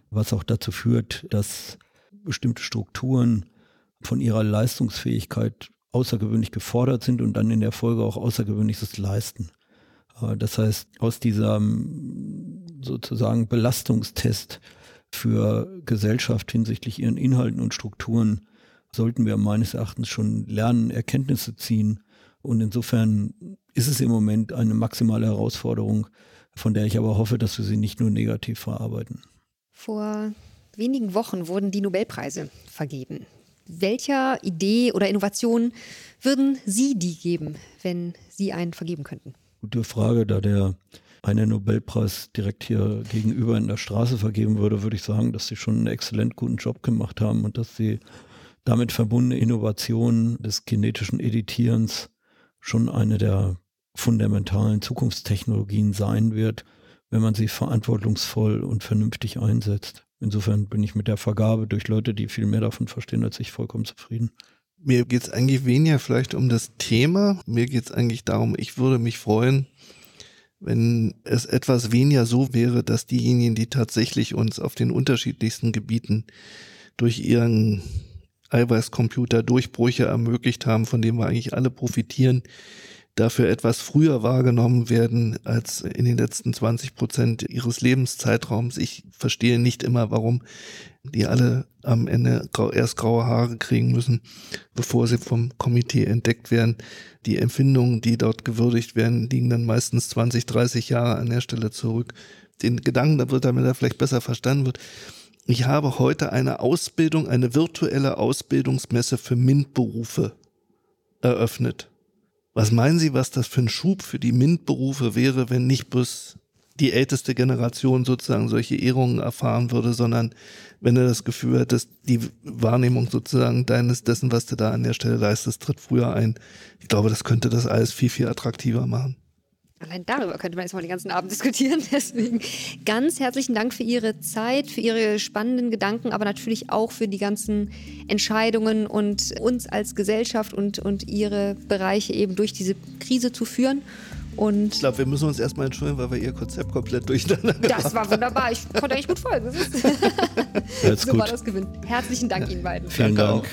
was auch dazu führt, dass bestimmte Strukturen von ihrer Leistungsfähigkeit außergewöhnlich gefordert sind und dann in der Folge auch außergewöhnliches leisten. Äh, das heißt, aus diesem sozusagen Belastungstest für Gesellschaft hinsichtlich ihren Inhalten und Strukturen sollten wir meines Erachtens schon lernen, Erkenntnisse ziehen. Und insofern ist es im Moment eine maximale Herausforderung, von der ich aber hoffe, dass wir sie nicht nur negativ verarbeiten. Vor wenigen Wochen wurden die Nobelpreise vergeben. Welcher Idee oder Innovation würden Sie die geben, wenn Sie einen vergeben könnten? Gute Frage, da der eine Nobelpreis direkt hier gegenüber in der Straße vergeben würde, würde ich sagen, dass sie schon einen exzellent guten Job gemacht haben und dass die damit verbundene Innovation des genetischen Editierens schon eine der fundamentalen Zukunftstechnologien sein wird, wenn man sie verantwortungsvoll und vernünftig einsetzt. Insofern bin ich mit der Vergabe durch Leute, die viel mehr davon verstehen als ich, vollkommen zufrieden. Mir geht es eigentlich weniger vielleicht um das Thema. Mir geht es eigentlich darum, ich würde mich freuen, wenn es etwas weniger so wäre, dass diejenigen, die tatsächlich uns auf den unterschiedlichsten Gebieten durch ihren Eiweißcomputer Durchbrüche ermöglicht haben, von denen wir eigentlich alle profitieren, dafür etwas früher wahrgenommen werden als in den letzten 20 Prozent ihres Lebenszeitraums. Ich verstehe nicht immer, warum die alle am Ende erst graue Haare kriegen müssen, bevor sie vom Komitee entdeckt werden. Die Empfindungen, die dort gewürdigt werden, liegen dann meistens 20, 30 Jahre an der Stelle zurück. Den Gedanken, da wird damit er vielleicht besser verstanden wird. Ich habe heute eine Ausbildung, eine virtuelle Ausbildungsmesse für MINT-Berufe eröffnet. Was meinen Sie, was das für ein Schub für die MINT-Berufe wäre, wenn nicht bloß die älteste Generation sozusagen solche Ehrungen erfahren würde, sondern wenn du das Gefühl hättest, die Wahrnehmung sozusagen deines, dessen, was du da an der Stelle leistest, tritt früher ein. Ich glaube, das könnte das alles viel, viel attraktiver machen. Allein darüber könnte man jetzt mal den ganzen Abend diskutieren. (laughs) Deswegen ganz herzlichen Dank für Ihre Zeit, für Ihre spannenden Gedanken, aber natürlich auch für die ganzen Entscheidungen und uns als Gesellschaft und, und Ihre Bereiche eben durch diese Krise zu führen. Und ich glaube, wir müssen uns erstmal entschuldigen, weil wir Ihr Konzept komplett durcheinander Das war wunderbar. Ich konnte eigentlich gut folgen. (laughs) (laughs) so Alles war gut. das Gewinn. Herzlichen Dank Ihnen beiden. Vielen Dank. auch.